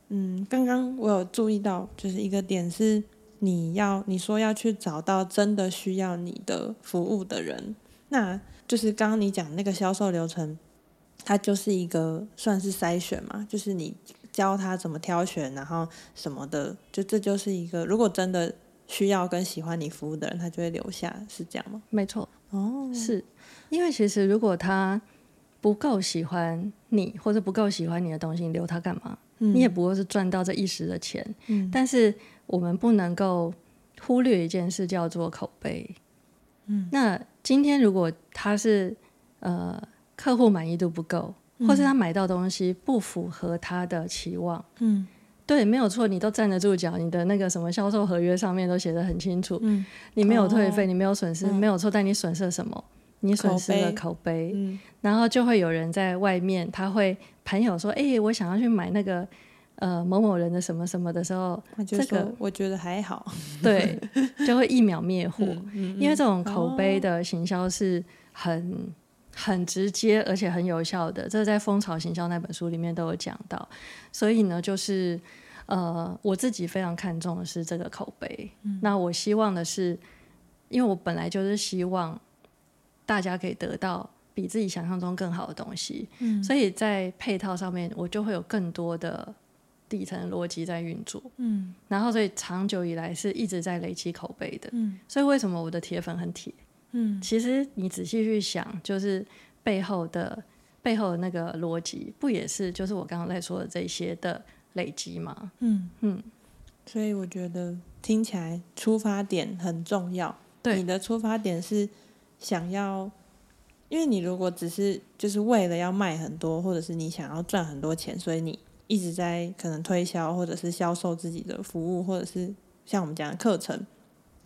嗯，刚刚我有注意到，就是一个点是，你要你说要去找到真的需要你的服务的人，那就是刚刚你讲那个销售流程，它就是一个算是筛选嘛，就是你教他怎么挑选，然后什么的，就这就是一个，如果真的需要跟喜欢你服务的人，他就会留下，是这样吗？没错，哦，是因为其实如果他不够喜欢你，或者不够喜欢你的东西，你留他干嘛？你也不过是赚到这一时的钱，嗯、但是我们不能够忽略一件事，叫做口碑。嗯、那今天如果他是呃客户满意度不够，或是他买到东西不符合他的期望，嗯、对，没有错，你都站得住脚，你的那个什么销售合约上面都写得很清楚，嗯、你没有退费，哦、你没有损失，嗯、没有错，但你损失了什么？你损失了口碑，然后就会有人在外面，他会朋友说：“哎、欸，我想要去买那个呃某某人的什么什么的时候，这个我觉得还好，对，就会一秒灭火，嗯嗯、因为这种口碑的行销是很、哦、很直接而且很有效的，这在《蜂巢行销》那本书里面都有讲到，所以呢，就是呃，我自己非常看重的是这个口碑，嗯、那我希望的是，因为我本来就是希望。大家可以得到比自己想象中更好的东西，嗯，所以在配套上面，我就会有更多的底层逻辑在运作，嗯，然后所以长久以来是一直在累积口碑的，嗯，所以为什么我的铁粉很铁？嗯，其实你仔细去想，就是背后的背后的那个逻辑，不也是就是我刚刚在说的这些的累积吗？嗯。嗯，所以我觉得听起来出发点很重要。对，你的出发点是想要，因为你如果只是就是为了要卖很多，或者是你想要赚很多钱，所以你一直在可能推销或者是销售自己的服务，或者是像我们讲的课程，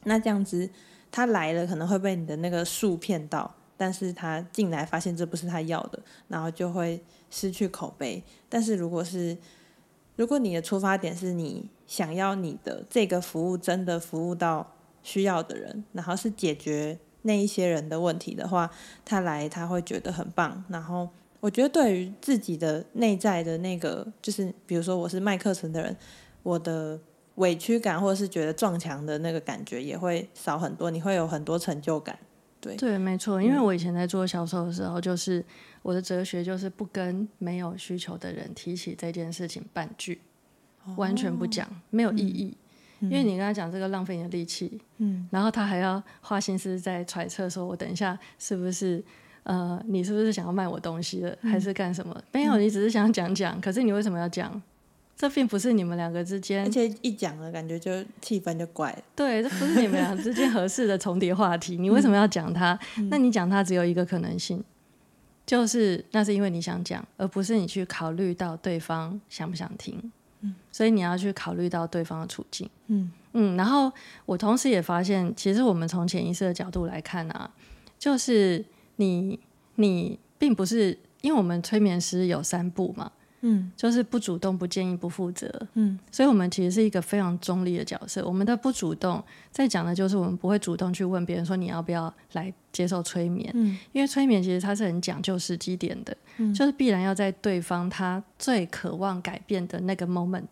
那这样子他来了可能会被你的那个数骗到。但是他进来发现这不是他要的，然后就会失去口碑。但是如果是，如果你的出发点是你想要你的这个服务真的服务到需要的人，然后是解决那一些人的问题的话，他来他会觉得很棒。然后我觉得对于自己的内在的那个，就是比如说我是卖课程的人，我的委屈感或者是觉得撞墙的那个感觉也会少很多，你会有很多成就感。对，对，没错，因为我以前在做销售的时候，就是我的哲学就是不跟没有需求的人提起这件事情半句，哦、完全不讲，没有意义。嗯、因为你跟他讲这个浪费你的力气，嗯，然后他还要花心思在揣测，说我等一下是不是呃，你是不是想要卖我东西了，还是干什么？嗯、没有，你只是想讲讲，可是你为什么要讲？这并不是你们两个之间，而且一讲了，感觉就气氛就怪了。对，这不是你们俩之间合适的重叠话题。你为什么要讲它？嗯、那你讲它只有一个可能性，就是那是因为你想讲，而不是你去考虑到对方想不想听。嗯，所以你要去考虑到对方的处境。嗯嗯，然后我同时也发现，其实我们从潜意识的角度来看啊，就是你你并不是，因为我们催眠师有三步嘛。嗯，就是不主动、不建议、不负责。嗯，所以我们其实是一个非常中立的角色。我们的不主动，在讲的就是我们不会主动去问别人说你要不要来接受催眠。嗯，因为催眠其实它是很讲究时机点的，嗯，就是必然要在对方他最渴望改变的那个 moment，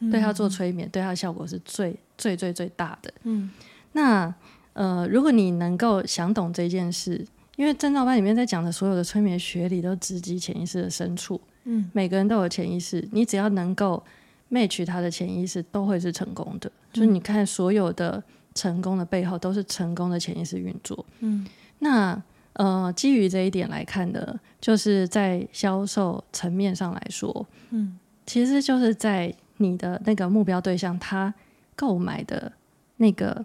嗯，对他做催眠，对他的效果是最最最最大的。嗯，那呃，如果你能够想懂这件事，因为正照班里面在讲的所有的催眠学理都直击潜意识的深处。嗯，每个人都有潜意识，你只要能够 match 他的潜意识，都会是成功的。嗯、就是你看，所有的成功的背后，都是成功的潜意识运作。嗯，那呃，基于这一点来看的，就是在销售层面上来说，嗯，其实就是在你的那个目标对象他购买的那个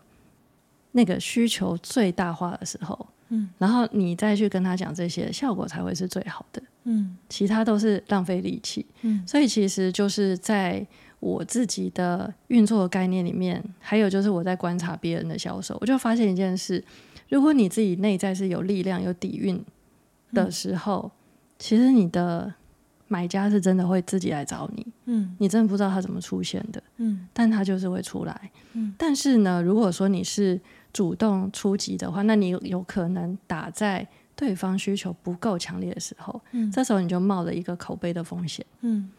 那个需求最大化的时候。嗯，然后你再去跟他讲这些，效果才会是最好的。嗯，其他都是浪费力气。嗯，所以其实就是在我自己的运作的概念里面，还有就是我在观察别人的销售，我就发现一件事：如果你自己内在是有力量、有底蕴的时候，嗯，其实你的买家是真的会自己来找你。嗯，你真的不知道他怎么出现的。嗯，但他就是会出来。嗯，但是呢，如果说你是主动出击的话，那你有可能打在对方需求不够强烈的时候，嗯，这时候你就冒了一个口碑的风险，嗯，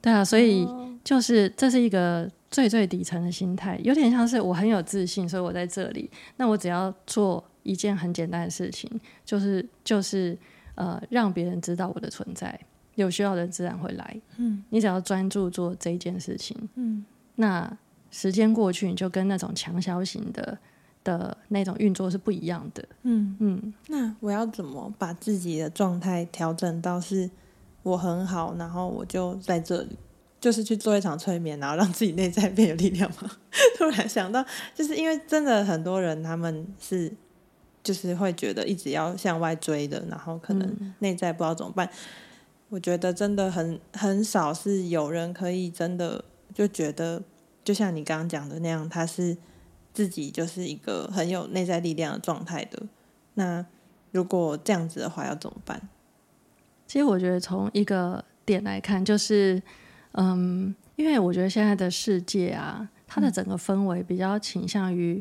对啊，所以就是这是一个最最底层的心态，有点像是我很有自信，所以我在这里，那我只要做一件很简单的事情，就是就是呃让别人知道我的存在，有需要的人自然会来，嗯，你只要专注做这一件事情，嗯，那时间过去，你就跟那种强销型的。的那种运作是不一样的。嗯嗯，那我要怎么把自己的状态调整到是我很好，然后我就在这里，就是去做一场催眠，然后让自己内在变有力量吗？突然想到，就是因为真的很多人他们是就是会觉得一直要向外追的，然后可能内在不知道怎么办。嗯、我觉得真的很很少是有人可以真的就觉得，就像你刚刚讲的那样，他是。自己就是一个很有内在力量的状态的。那如果这样子的话，要怎么办？其实我觉得从一个点来看，就是嗯，因为我觉得现在的世界啊，它的整个氛围比较倾向于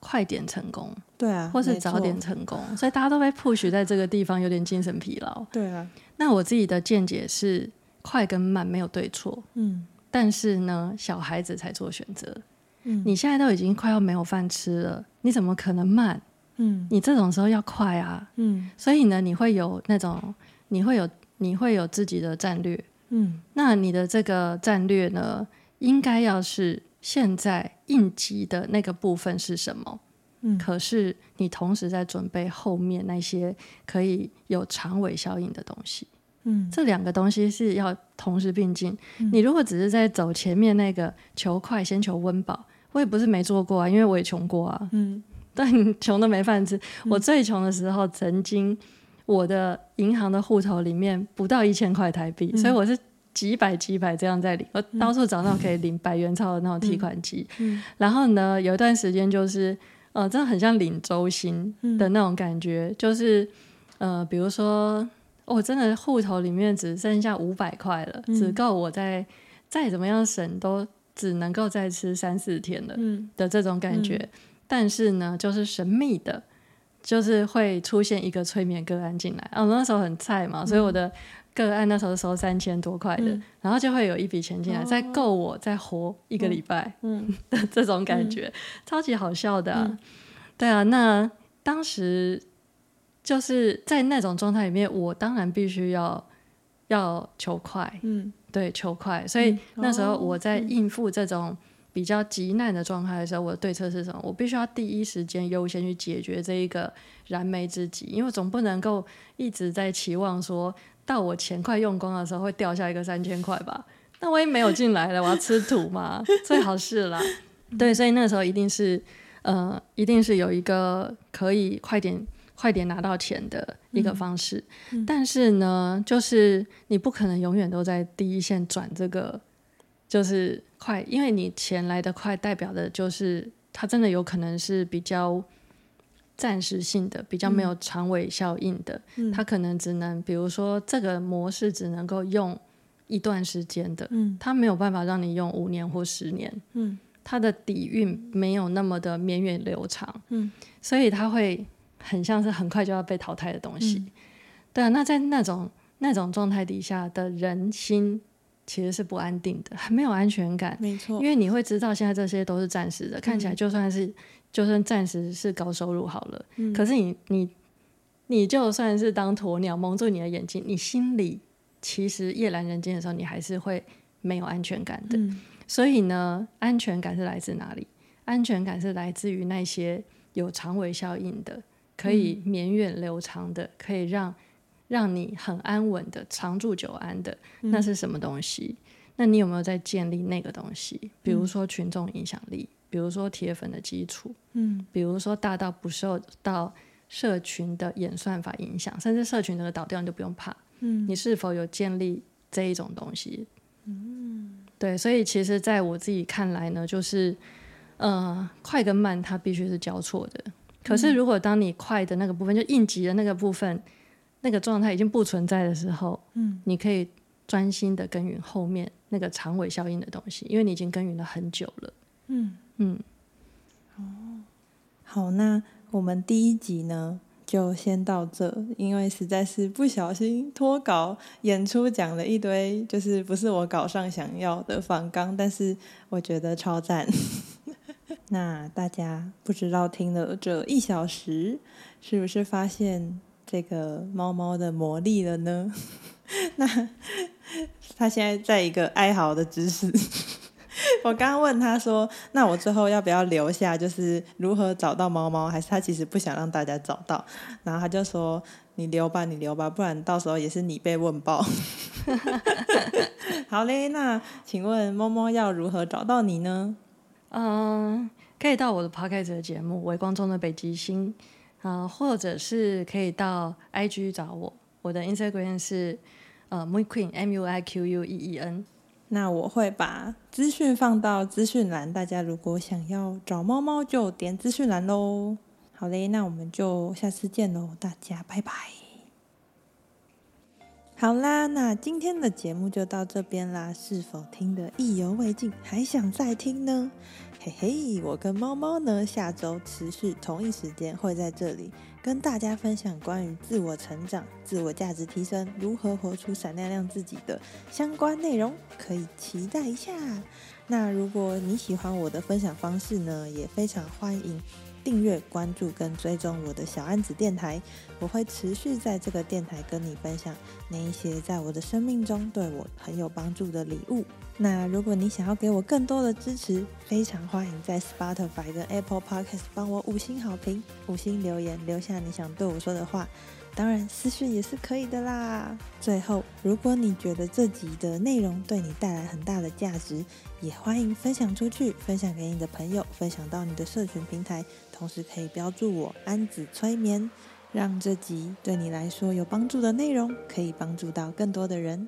快点成功，对啊，或是早点成功，所以大家都被 push 在这个地方，有点精神疲劳。对啊。那我自己的见解是，快跟慢没有对错，嗯，但是呢，小孩子才做选择。嗯，你现在都已经快要没有饭吃了，你怎么可能慢？嗯，你这种时候要快啊。嗯，所以呢，你会有那种，你会有，你会有自己的战略。嗯，那你的这个战略呢，应该要是现在应急的那个部分是什么？嗯，可是你同时在准备后面那些可以有长尾效应的东西。嗯，这两个东西是要同时并进。嗯、你如果只是在走前面那个求快，先求温饱，我也不是没做过啊，因为我也穷过啊。嗯，但穷的没饭吃。嗯、我最穷的时候，曾经我的银行的户头里面不到一千块台币，嗯、所以我是几百几百这样在领，我到处找那种可以领百元钞的那种提款机。嗯嗯、然后呢，有一段时间就是，呃，真的很像领周薪的那种感觉，嗯、就是，呃，比如说。我、哦、真的户头里面只剩下五百块了，嗯、只够我在再怎么样省都只能够再吃三四天了的这种感觉。嗯、但是呢，就是神秘的，就是会出现一个催眠个案进来。啊，我那时候很菜嘛，嗯、所以我的个案那时候收三千多块的，嗯、然后就会有一笔钱进来，再够我再活一个礼拜的 这种感觉，嗯、超级好笑的、对啊，那当时。就是在那种状态里面，我当然必须要要求快，嗯，对，求快。所以那时候我在应付这种比较急难的状态的时候，我的对策是什么？我必须要第一时间优先去解决这一个燃眉之急，因为总不能够一直在期望说到我钱快用光的时候会掉下一个三千块吧？那万一没有进来了，我要吃土嘛？最好是啦，对，所以那个时候一定是呃，一定是有一个可以快点。快点拿到钱的一个方式，但是呢，就是你不可能永远都在第一线转这个，就是快，因为你钱来得快，代表的就是它真的有可能是比较暂时性的，比较没有长尾效应的，嗯、它可能只能，比如说这个模式只能够用一段时间的，嗯、它没有办法让你用五年或十年，嗯、它的底蕴没有那么的绵远流长，嗯、所以它会。很像是很快就要被淘汰的东西，嗯、对啊。那在那种那种状态底下的人心其实是不安定的，很没有安全感。没错，因为你会知道现在这些都是暂时的，嗯、看起来就算是就算暂时是高收入好了，嗯、可是你你你就算是当鸵鸟蒙住你的眼睛，你心里其实夜阑人静的时候，你还是会没有安全感的。嗯、所以呢，安全感是来自哪里？安全感是来自于那些有长尾效应的。可以绵远流长的，可以让让你很安稳的长住久安的，那是什么东西？嗯、那你有没有在建立那个东西？比如说群众影响力，嗯、比如说铁粉的基础，嗯，比如说大到不受到社群的演算法影响，甚至社群那个倒掉你就不用怕，嗯，你是否有建立这一种东西？嗯，对，所以其实在我自己看来呢，就是呃，快跟慢它必须是交错的。可是，如果当你快的那个部分，就应急的那个部分，那个状态已经不存在的时候，嗯，你可以专心的耕耘后面那个长尾效应的东西，因为你已经耕耘了很久了，嗯。嗯。哦，好，那我们第一集呢就先到这，因为实在是不小心脱稿演出讲了一堆，就是不是我稿上想要的反纲，但是我觉得超赞。那大家不知道听了这一小时，是不是发现这个猫猫的魔力了呢？那它现在在一个哀嚎的姿势。我刚刚问他说：“那我最后要不要留下？就是如何找到猫猫？还是他其实不想让大家找到？”然后他就说：“你留吧，你留吧，不然到时候也是你被问爆。”好嘞，那请问猫猫要如何找到你呢？嗯。可以到我的 podcast 节目《微光中的北极星》，啊、或者是可以到 IG 找我，我的 Instagram 是呃 Muiqueen M U I Q U E E N。那我会把资讯放到资讯栏，大家如果想要找猫猫，就点资讯栏喽。好嘞，那我们就下次见喽，大家拜拜。好啦，那今天的节目就到这边啦，是否听得意犹未尽，还想再听呢？嘿嘿，我跟猫猫呢，下周持续同一时间会在这里跟大家分享关于自我成长、自我价值提升、如何活出闪亮亮自己的相关内容，可以期待一下。那如果你喜欢我的分享方式呢，也非常欢迎。订阅、关注跟追踪我的小案子电台，我会持续在这个电台跟你分享那一些在我的生命中对我很有帮助的礼物。那如果你想要给我更多的支持，非常欢迎在 Spotify 跟 Apple Podcast 帮我五星好评、五星留言，留下你想对我说的话。当然私讯也是可以的啦。最后，如果你觉得这集的内容对你带来很大的价值，也欢迎分享出去，分享给你的朋友，分享到你的社群平台，同时可以标注我安子催眠，让这集对你来说有帮助的内容可以帮助到更多的人。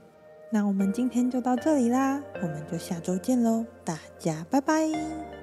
那我们今天就到这里啦，我们就下周见喽，大家拜拜。